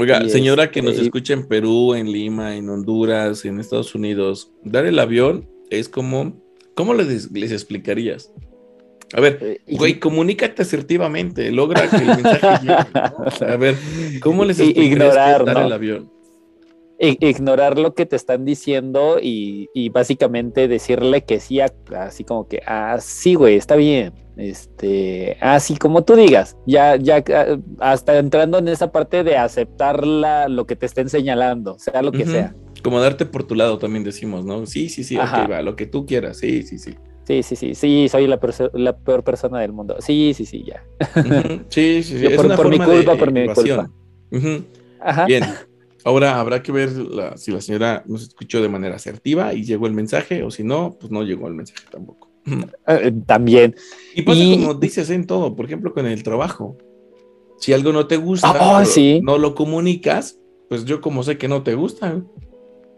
Oiga, señora que nos este, escucha en Perú, en Lima, en Honduras, en Estados Unidos, dar el avión es como, ¿cómo les, les explicarías? A ver, eh, güey, comunícate asertivamente, logra que el mensaje llegue. A ver, ¿cómo les explicarías dar el avión? Ignorar lo que te están diciendo y, básicamente decirle que sí, así como que, ah, sí, güey, está bien. Este, así como tú digas, ya, ya, ah, hasta entrando en esa parte de aceptar lo que te estén señalando, sea lo que sea. Como darte por tu lado también decimos, ¿no? Sí, sí, sí, ok, va, lo que tú quieras, sí, sí, sí. Sí, sí, sí, sí, soy la, peor persona del mundo. Sí, sí, sí, ya. Sí, sí, sí. por, mi culpa, por mi culpa. Ajá. Bien, Ahora habrá que ver si la señora nos escuchó de manera asertiva y llegó el mensaje, o si no, pues no llegó el mensaje tampoco. Eh, también. Y pasa como dices en todo, por ejemplo, con el trabajo. Si algo no te gusta, ah, no lo comunicas, pues yo como sé que no te gusta,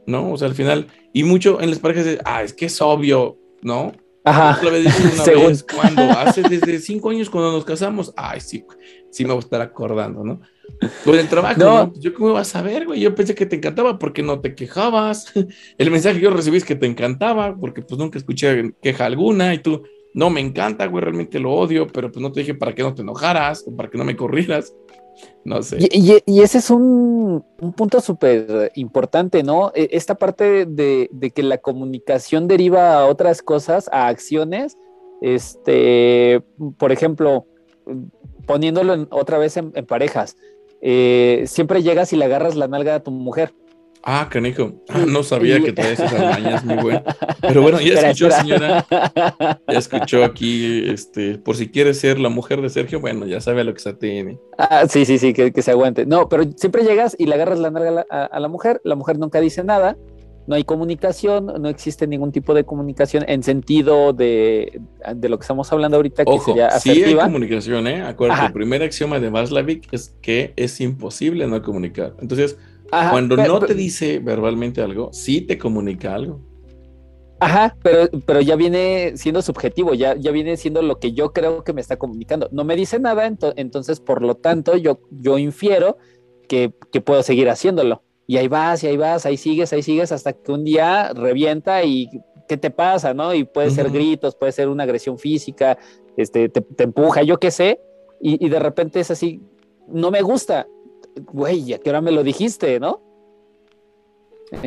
¿no? O sea, al final, y mucho en las parejas, ah, es que es obvio, ¿no? Ajá. Vez, cuando hace desde cinco años cuando nos casamos, ay, sí, sí me voy a estar acordando, ¿no? Con el trabajo, no. Yo cómo vas a ver, güey. Yo pensé que te encantaba porque no te quejabas. El mensaje que yo recibí es que te encantaba porque pues nunca escuché queja alguna y tú, no me encanta, güey, realmente lo odio, pero pues no te dije para que no te enojaras o para que no me corrieras. No sé. Y, ese es un, punto súper importante, ¿no? E, esta parte de, que la comunicación deriva a otras cosas, a acciones. Este, por ejemplo, poniéndolo otra vez en parejas eh, siempre llegas y le agarras la nalga a tu mujer. Ah, canijo. Ah, no sabía que traes esas mañas, muy bueno. Pero bueno, ya escuchó, señora. Ya escuchó aquí, este, por si quiere ser la mujer de Sergio, bueno, ya sabe a lo que se tiene. Ah, sí, sí, sí, que, se aguante. No, pero siempre llegas y le agarras la nalga a la mujer, la mujer nunca dice nada, no hay comunicación, no existe ningún tipo de comunicación en sentido de, lo que estamos hablando ahorita, que sería asertiva. Sí hay comunicación, ¿eh? Acuérdate, el primer axioma de Vaslavic es que es imposible no comunicar. Entonces, cuando no te dice verbalmente algo, sí te comunica algo. Ajá, pero, pero ya viene siendo subjetivo, ya, ya viene siendo lo que yo creo que me está comunicando. No me dice nada, entonces, por lo tanto, yo, yo infiero que, que puedo seguir haciéndolo. Y ahí vas, y ahí vas, ahí sigues, ahí sigues, hasta que un día revienta y ¿qué te pasa? ¿No? Y puede ser gritos, puede ser una agresión física, este, te, empuja, yo qué sé, y, de repente es así, no me gusta, güey, ¿a qué hora me lo dijiste, no?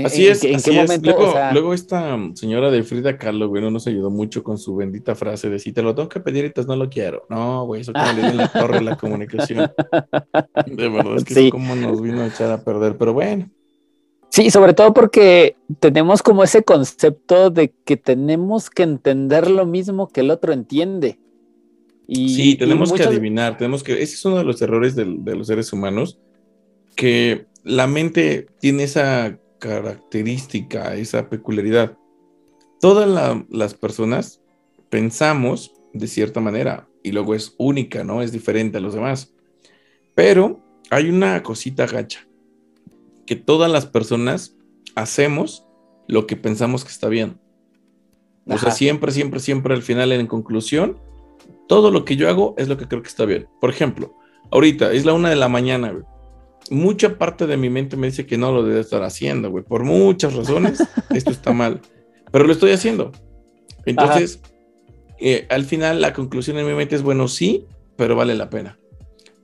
Así es. ¿En, qué momento? Luego, esta señora de Frida Kahlo, güey, no nos ayudó mucho con su bendita frase de si te lo tengo que pedir, entonces no lo quiero. No, güey, eso como le en la torre la comunicación. De verdad, es que sí. como nos vino a echar a perder, pero bueno. Sí, sobre todo porque tenemos como ese concepto de que tenemos que entender lo mismo que el otro entiende. Y, sí, tenemos que adivinar, tenemos que, ese es uno de los errores de los seres humanos, que la mente tiene esa característica, esa peculiaridad. Todas las personas pensamos de cierta manera y luego es única, ¿no? Es diferente a los demás. Pero hay una cosita gacha, que todas las personas hacemos lo que pensamos que está bien. O sea, siempre, siempre, siempre al final, en conclusión, todo lo que yo hago es lo que creo que está bien. Por ejemplo, ahorita es la una de la mañana, güey. Mucha parte de mi mente me dice que no lo debe estar haciendo, güey. Por muchas razones, esto está mal. Pero lo estoy haciendo. Entonces, eh, al final, la conclusión en mi mente es, bueno, sí, pero vale la pena.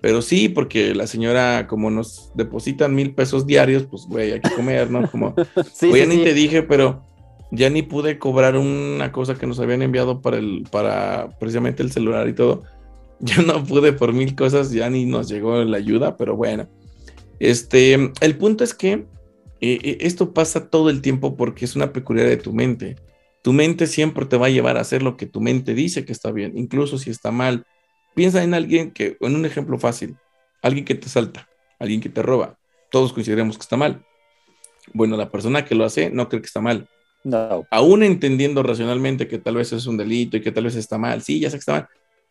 Pero sí, porque la señora, como nos depositan mil pesos diarios, pues, güey, hay que comer, ¿no? Como, sí, ya ni te dije, pero ya ni pude cobrar una cosa que nos habían enviado para el, para precisamente el celular y todo. Ya no pude por mil cosas, ya ni nos llegó la ayuda, pero bueno. Este, el punto es que eh, eh, esto pasa todo el tiempo porque es una peculiaridad de tu mente. Tu mente siempre te va a llevar a hacer lo que tu mente dice que está bien, incluso si está mal. Piensa en alguien que, en un ejemplo fácil, alguien que te salta, alguien que te roba. Todos consideramos que está mal. Bueno, la persona que lo hace no cree que está mal no. Aún entendiendo racionalmente que tal vez es un delito y que tal vez está mal, sí, ya sé que está mal,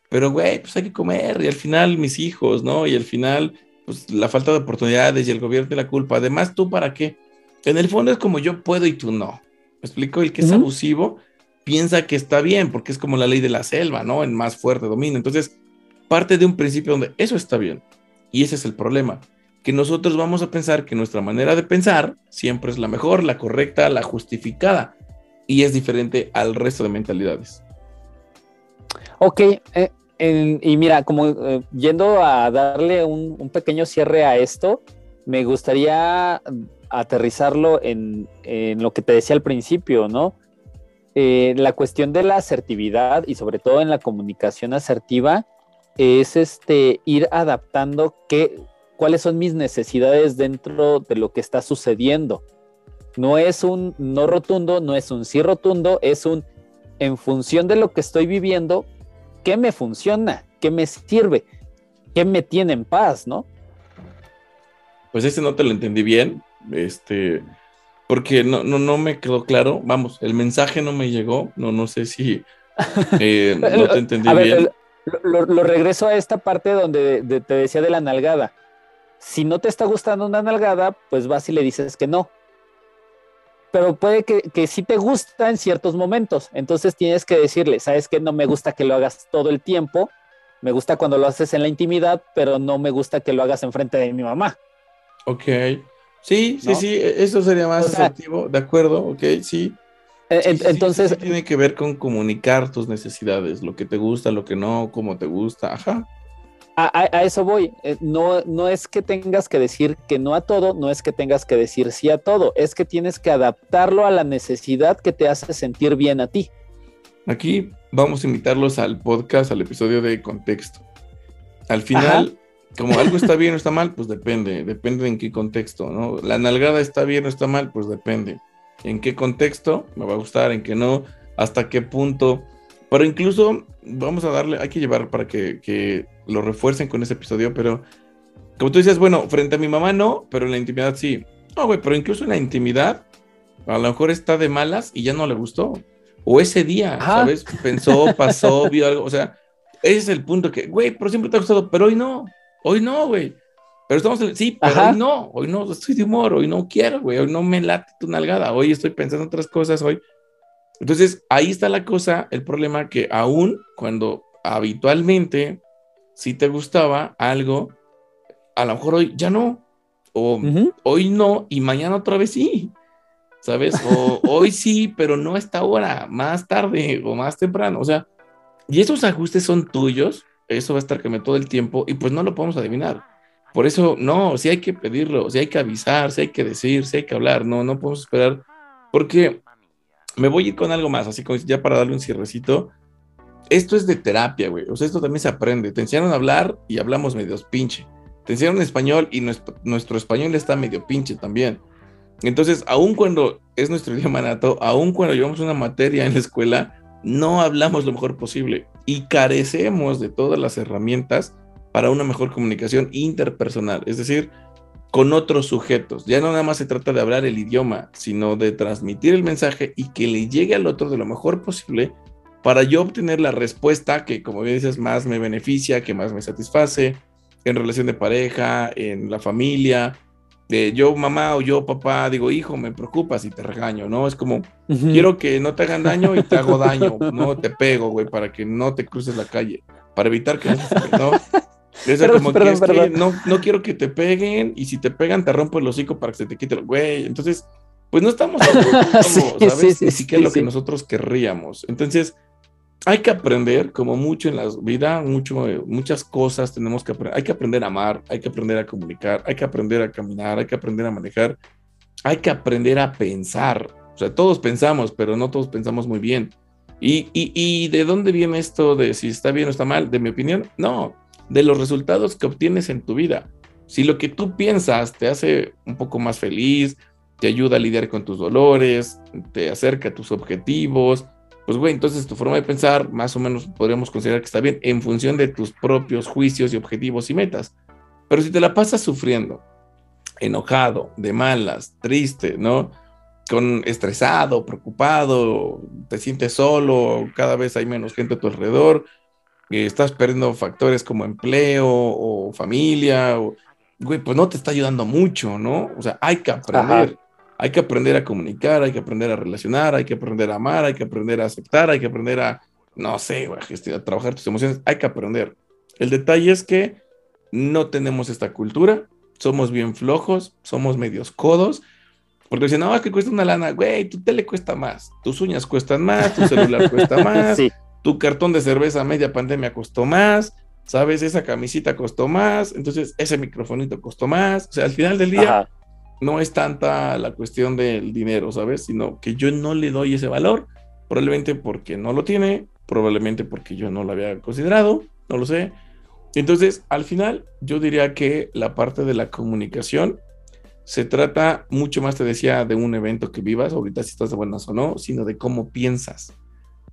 pero güey, pues hay que comer y al final mis hijos, ¿no? Y al final, pues la falta de oportunidades y el gobierno tiene la culpa. Además, ¿tú para qué? En el fondo es como yo puedo y tú no. ¿Me explico? El que es abusivo piensa que está bien porque es como la ley de la selva, ¿no? En más fuerte dominio. Entonces, parte de un principio donde eso está bien. Y ese es el problema que nosotros vamos a pensar que nuestra manera de pensar siempre es la mejor, la correcta, la justificada, y es diferente al resto de mentalidades. Ok, eh, y mira, como eh, yendo a darle un, pequeño cierre a esto, me gustaría aterrizarlo en, lo que te decía al principio, ¿no? Eh, la cuestión de la asertividad y sobre todo en la comunicación asertiva es este ir adaptando qué, cuáles son mis necesidades dentro de lo que está sucediendo. No es un no rotundo, no es un sí rotundo, es un en función de lo que estoy viviendo, ¿qué me funciona? ¿Qué me sirve? ¿Qué me tiene en paz, no? Pues ese no te lo entendí bien, este, porque no, no, no me quedó claro. Vamos, el mensaje no me llegó, no, no sé si eh, no te entendí bien. lo, regreso a esta parte donde te decía de la nalgada. Si no te está gustando una nalgada, pues vas y le dices que no. Pero puede que, que sí te gusta en ciertos momentos. Entonces tienes que decirle, sabes que no me gusta que lo hagas todo el tiempo. Me gusta cuando lo haces en la intimidad, pero no me gusta que lo hagas enfrente de mi mamá. Ok. Sí, sí, sí, eso sería más asertivo, de acuerdo, ok, sí. E, entonces. tiene que ver con comunicar tus necesidades, lo que te gusta, lo que no, cómo te gusta, ajá a, eso voy. Eh, no, no es que tengas que decir que no a todo, no es que tengas que decir sí a todo, es que tienes que adaptarlo a la necesidad que te hace sentir bien a ti. Aquí vamos a invitarlos al podcast, al episodio de contexto. Al final, como algo está bien o está mal, pues depende, depende en qué contexto, ¿no? La nalgada está bien o está mal, pues depende. En qué contexto me va a gustar, en qué no, hasta qué punto. Pero incluso vamos a darle, hay que llevar para que, que lo refuercen con ese episodio, pero como tú dices, bueno, frente a mi mamá no, pero en la intimidad sí. No, güey, pero incluso en la intimidad, a lo mejor está de malas y ya no le gustó. O ese día, ¿sabes? Pensó, pasó, vio algo. O sea, ese es el punto que, güey, pero siempre te ha gustado, pero hoy no. Hoy no, güey. Pero estamos, en, sí, pero hoy no. Hoy no estoy de humor, hoy no quiero, güey. Hoy no me late tu nalgada. Hoy estoy pensando en otras cosas, hoy. Entonces, ahí está la cosa, el problema que aún cuando habitualmente si te gustaba algo, a lo mejor hoy ya no, o hoy no y mañana otra vez sí, ¿sabes? O hoy sí, pero no a esta hora, más tarde o más temprano, o sea, y esos ajustes son tuyos, eso va a estar cambiando todo el tiempo y pues no lo podemos adivinar. Por eso, no, sí hay que pedirlo, sí hay que avisar, sí hay que decir, sí hay que hablar, no, no podemos esperar, porque me voy a ir con algo más, así como ya para darle un cierrecito esto es de terapia, güey. O sea, esto también se aprende. Te enseñaron a hablar y hablamos medio pinche. Te enseñaron español y nuestro, español está medio pinche también. Entonces, aun cuando es nuestro idioma nato, aun cuando llevamos una materia en la escuela, no hablamos lo mejor posible y carecemos de todas las herramientas para una mejor comunicación interpersonal, es decir, con otros sujetos. Ya no nada más se trata de hablar el idioma, sino de transmitir el mensaje y que le llegue al otro de lo mejor posible para yo obtener la respuesta que, como bien dices, más me beneficia, que más me satisface en relación de pareja, en la familia, de yo mamá o yo papá digo, hijo, me preocupas y te regaño, ¿no? Es como, quiero que no te hagan daño y te hago daño, no te pego, güey, para que no te cruces la calle, para evitar que no... Es como que, es que no, no quiero que te peguen y si te pegan te rompo el hocico para que se te quite el güey. Entonces, pues no estamos, ¿sabes? Ni siquiera lo que nosotros querríamos. Entonces, hay que aprender, como mucho en la vida, mucho, muchas cosas tenemos que aprender. Hay que aprender a amar, hay que aprender a comunicar, hay que aprender a caminar, hay que aprender a manejar, hay que aprender a pensar. O sea, todos pensamos, pero no todos pensamos muy bien. ¿Y, y, y de dónde viene esto de si está bien o está mal? De mi opinión, no, de los resultados que obtienes en tu vida. Si lo que tú piensas te hace un poco más feliz, te ayuda a lidiar con tus dolores, te acerca a tus objetivos, pues güey, entonces tu forma de pensar más o menos podríamos considerar que está bien en función de tus propios juicios y objetivos y metas. Pero si te la pasas sufriendo, enojado, de malas, triste, ¿no? Con estresado, preocupado, te sientes solo, cada vez hay menos gente a tu alrededor, estás perdiendo factores como empleo o familia, o, güey, pues no te está ayudando mucho, ¿no? O sea, hay que aprender. Hay que aprender a comunicar, hay que aprender a relacionar, hay que aprender a amar, hay que aprender a aceptar, hay que aprender a, no sé, a, a trabajar tus emociones, hay que aprender. El detalle es que no tenemos esta cultura, somos bien flojos, somos medios codos, porque dicen, no, es que cuesta una lana, güey, tu tele cuesta más, tus uñas cuestan más, tu celular cuesta más, tu cartón de cerveza media pandemia costó más, ¿sabes? Esa camisita costó más, entonces ese microfonito costó más, o sea, al final del día no es tanta la cuestión del dinero, ¿sabes? Sino que yo no le doy ese valor, probablemente porque no lo tiene, probablemente porque yo no lo había considerado, no lo sé. Entonces, al final, yo diría que la parte de la comunicación se trata mucho más, te decía, de un evento que vivas, ahorita si estás de buenas o no, sino de cómo piensas,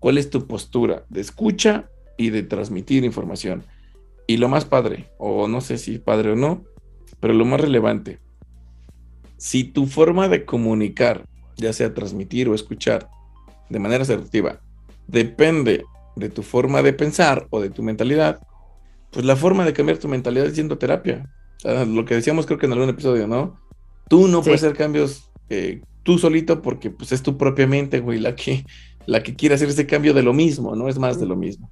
cuál es tu postura de escucha y de transmitir información. Y lo más padre, o no sé si padre o no, pero lo más relevante, si tu forma de comunicar, ya sea transmitir o escuchar de manera asertiva, depende de tu forma de pensar o de tu mentalidad, pues la forma de cambiar tu mentalidad es yendo a terapia. lo que decíamos creo que en algún episodio, ¿no? Tú no puedes hacer cambios eh, tú solito porque pues es tu propia mente, güey, la que, la que quiere hacer ese cambio de lo mismo, no es más de lo mismo.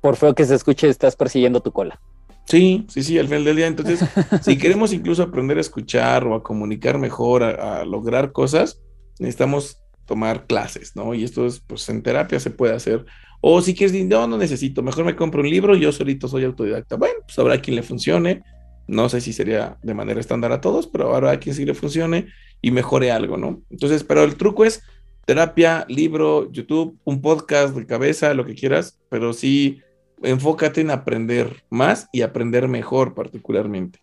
Por feo que se escuche, estás persiguiendo tu cola. Sí, sí, sí, al final del día. Entonces, si queremos incluso aprender a escuchar o a comunicar mejor, a, lograr cosas, necesitamos tomar clases, ¿no? Y esto es, pues en terapia se puede hacer. O si quieres, no, no necesito, mejor me compro un libro, yo solito soy autodidacta. Bueno, pues habrá quien le funcione. No sé si sería de manera estándar a todos, pero habrá quien sí le funcione y mejore algo, ¿no? Entonces, pero el truco es terapia, libro, YouTube, un podcast de cabeza, lo que quieras, pero sí enfócate en aprender más y aprender mejor particularmente.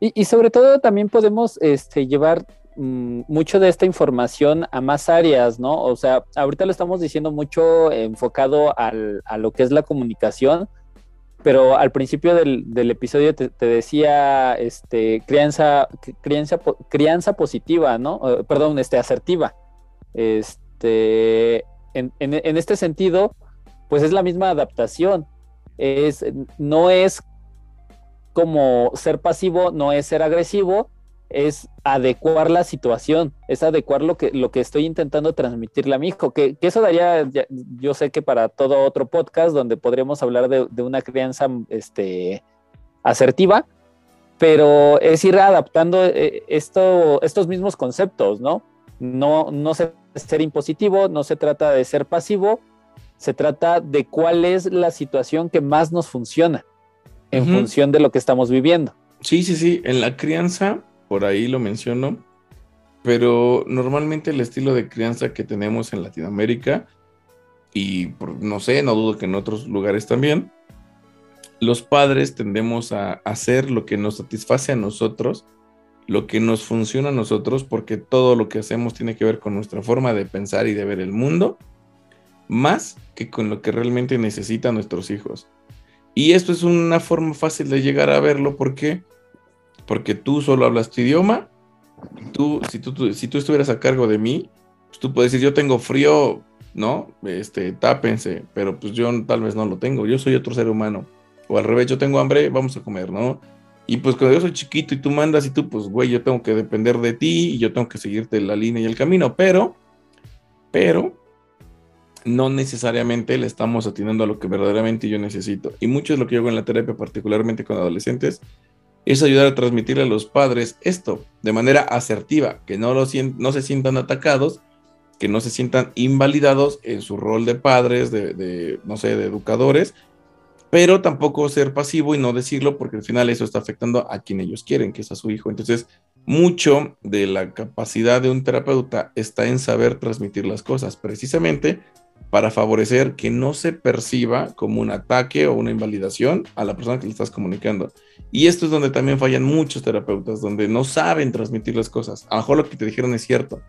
Y, sobre todo también podemos este, llevar mm, mucho de esta información a más áreas, ¿no? O sea, ahorita lo estamos diciendo mucho enfocado a lo que es la comunicación, pero al principio del, episodio te, decía este, crianza, crianza, crianza positiva, ¿no? Eh, perdón, este, asertiva. Este, en, en este sentido, pues es la misma adaptación. Es, no es como ser pasivo, no es ser agresivo, es adecuar la situación, es adecuar lo que, lo que estoy intentando transmitirle a mi hijo, eso daría, yo sé que para todo otro podcast donde podríamos hablar de, una crianza este, asertiva, pero es ir adaptando eh, esto, estos mismos conceptos, ¿no? No, no se ser impositivo, no se trata de ser pasivo, se trata de cuál es la situación que más nos funciona en función de lo que estamos viviendo. Sí, sí, sí, en la crianza, por ahí lo menciono, pero normalmente el estilo de crianza que tenemos en Latinoamérica, y no sé, no dudo que en otros lugares también, los padres tendemos a hacer lo que nos satisface a nosotros, lo que nos funciona a nosotros, porque todo lo que hacemos tiene que ver con nuestra forma de pensar y de ver el mundo más que con lo que realmente necesitan nuestros hijos. Y esto es una forma fácil de llegar a verlo porque porque tú solo hablas tu idioma. Tú, si tú, si tú estuvieras a cargo de mí, pues tú puedes decir, yo tengo frío, ¿no? Este, tápense, pero pues yo tal vez no lo tengo, yo soy otro ser humano. O al revés, yo tengo hambre, vamos a comer, ¿no? Y pues cuando yo soy chiquito y tú mandas y tú, pues, güey, yo tengo que depender de ti y yo tengo que seguirte la línea y el camino, pero, pero, no necesariamente le estamos atinando a lo que verdaderamente yo necesito. Y mucho es lo que yo hago en la terapia, particularmente con adolescentes, es ayudar a transmitirle a los padres esto de manera asertiva, que no, lo no se sientan atacados, que no se sientan invalidados en su rol de padres, de, no sé, de educadores, pero tampoco ser pasivo y no decirlo porque al final eso está afectando a quien ellos quieren, que es a su hijo. Entonces, mucho de la capacidad de un terapeuta está en saber transmitir las cosas, precisamente para favorecer que no se perciba como un ataque o una invalidación a la persona que le estás comunicando. Y esto es donde también fallan muchos terapeutas, donde no saben transmitir las cosas. A lo mejor lo que te dijeron es cierto,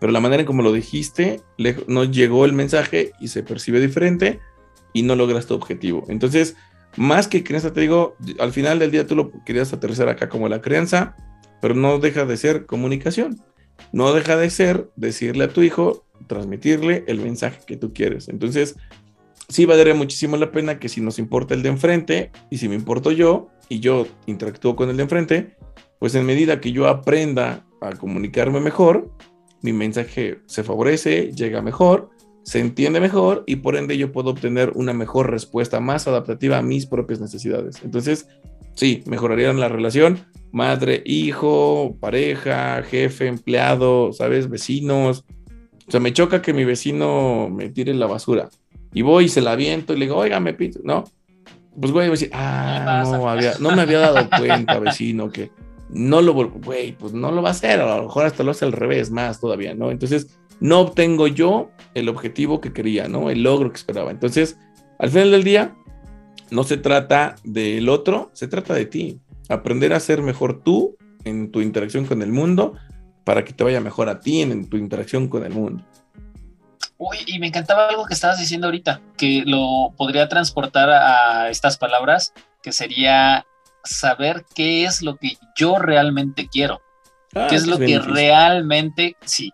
pero la manera en como lo dijiste, no llegó el mensaje y se percibe diferente y no logras tu objetivo. Entonces, más que crianza, te digo, al final del día tú lo querías aterrizar acá como la crianza, pero no deja de ser comunicación. No deja de ser decirle a tu hijo, transmitirle el mensaje que tú quieres. Entonces, sí valdría muchísimo la pena que si nos importa el de enfrente y si me importo yo y yo interactúo con el de enfrente, pues en medida que yo aprenda a comunicarme mejor, mi mensaje se favorece, llega mejor, se entiende mejor y por ende yo puedo obtener una mejor respuesta más adaptativa a mis propias necesidades. Entonces, sí, mejorarían la relación madre, hijo, pareja, jefe, empleado, ¿sabes? Vecinos, o sea, me choca que mi vecino me tire la basura. Y voy y se la aviento y le digo, oiga, me pito. No. Pues, güey, voy a decir, ah, no, había, no me había dado cuenta, vecino, que no lo, güey, pues no lo va a hacer. A lo mejor hasta lo hace al revés, más todavía, ¿no? Entonces, no obtengo yo el objetivo que quería, ¿no? El logro que esperaba. Entonces, al final del día, no se trata del otro, se trata de ti. Aprender a ser mejor tú en tu interacción con el mundo, para que te vaya mejor a ti en, tu interacción con el mundo. Uy, y me encantaba algo que estabas diciendo ahorita, que lo podría transportar a estas palabras, que sería saber qué es lo que yo realmente quiero. Ah, qué es lo que realmente, sí,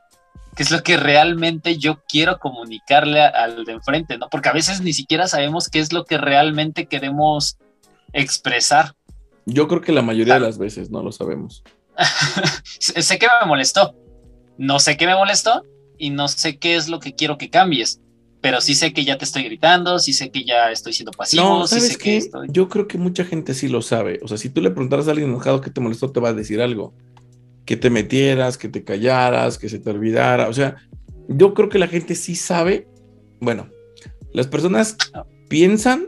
qué es lo que realmente yo quiero comunicarle al de enfrente, ¿no? Porque a veces ni siquiera sabemos qué es lo que realmente queremos expresar. Yo creo que la mayoría de las veces no lo sabemos. sé que me molestó. No sé qué me molestó y no sé qué es lo que quiero que cambies. Pero sí sé que ya te estoy gritando, sí sé que ya estoy siendo pasivo, no, ¿sabes sé que Yo creo que mucha gente sí lo sabe. O sea, si tú le preguntaras a alguien enojado que te molestó, te va a decir algo. Que te metieras, que te callaras, que se te olvidara. O sea, yo creo que la gente sí sabe. Bueno, las personas piensan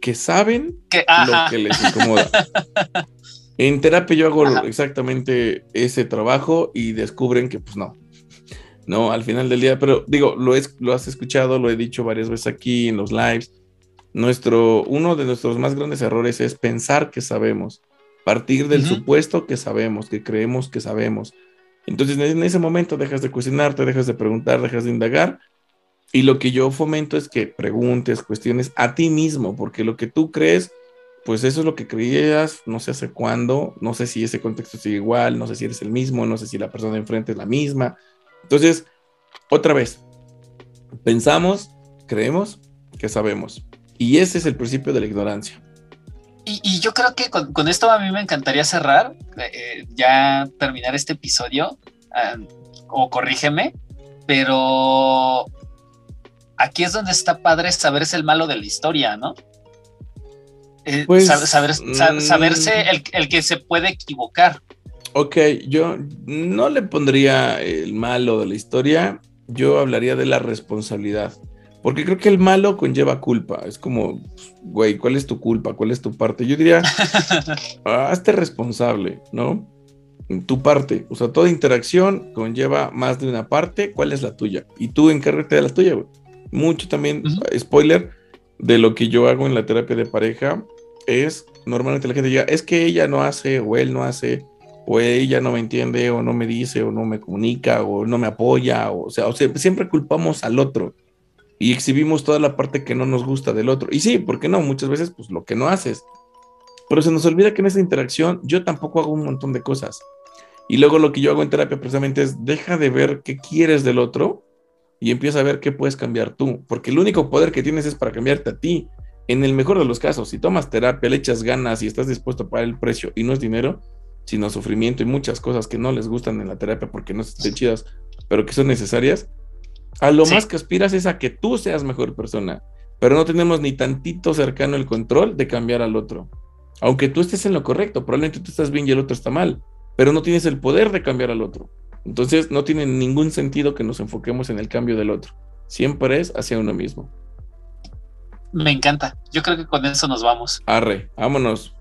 que saben lo que les incomoda. En terapia yo hago exactamente ese trabajo y descubren que pues no, no, al final del día, pero digo, lo, es, lo has escuchado, lo he dicho varias veces aquí en los lives. Nuestro, uno de nuestros más grandes errores es pensar que sabemos, partir del supuesto que sabemos, que creemos que sabemos. Entonces en ese momento dejas de cuestionarte, dejas de preguntar, dejas de indagar. Y lo que yo fomento es que preguntes, cuestiones a ti mismo, porque lo que tú crees pues eso es lo que creías, no sé hace cuándo, no sé si ese contexto sigue igual, no sé si eres el mismo, no sé si la persona de enfrente es la misma. Entonces, otra vez, pensamos, creemos que sabemos. Y ese es el principio de la ignorancia. Y, yo creo que con, esto a mí me encantaría cerrar, eh, ya terminar este episodio, ah, o corrígeme, pero aquí es donde está padre saberse el malo de la historia, ¿no? Eh, pues, saber, mm, saberse el, que se puede equivocar. Ok, yo no le pondría el malo de la historia, yo hablaría de la responsabilidad. Porque creo que el malo conlleva culpa. Es como, güey, ¿cuál es tu culpa? ¿Cuál es tu parte? Yo diría, hazte responsable, ¿no? Tu parte. O sea, toda interacción conlleva más de una parte. ¿Cuál es la tuya? Y tú encárgate de la tuya, güey. Mucho también, spoiler, de lo que yo hago en la terapia de pareja es normalmente la gente diga, es que ella no hace o él no hace o ella no me entiende o no me dice o no me comunica o no me apoya o, sea, o sea, siempre culpamos al otro y exhibimos toda la parte que no nos gusta del otro. Y sí, ¿por qué no? Muchas veces pues lo que no haces. Pero se nos olvida que en esa interacción yo tampoco hago un montón de cosas. Y luego lo que yo hago en terapia precisamente es deja de ver qué quieres del otro y empieza a ver qué puedes cambiar tú, porque el único poder que tienes es para cambiarte a ti En el mejor de los casos, si tomas terapia, le echas ganas y estás dispuesto a pagar el precio y no es dinero, sino sufrimiento y muchas cosas que no les gustan en la terapia porque no estén chidas, pero que son necesarias, a lo más que aspiras es a que tú seas mejor persona, pero no tenemos ni tantito cercano el control de cambiar al otro. Aunque tú estés en lo correcto, probablemente tú estás bien y el otro está mal, pero no tienes el poder de cambiar al otro. Entonces no tiene ningún sentido que nos enfoquemos en el cambio del otro. Siempre es hacia uno mismo. Me encanta. Yo creo que con eso nos vamos. Arre, vámonos.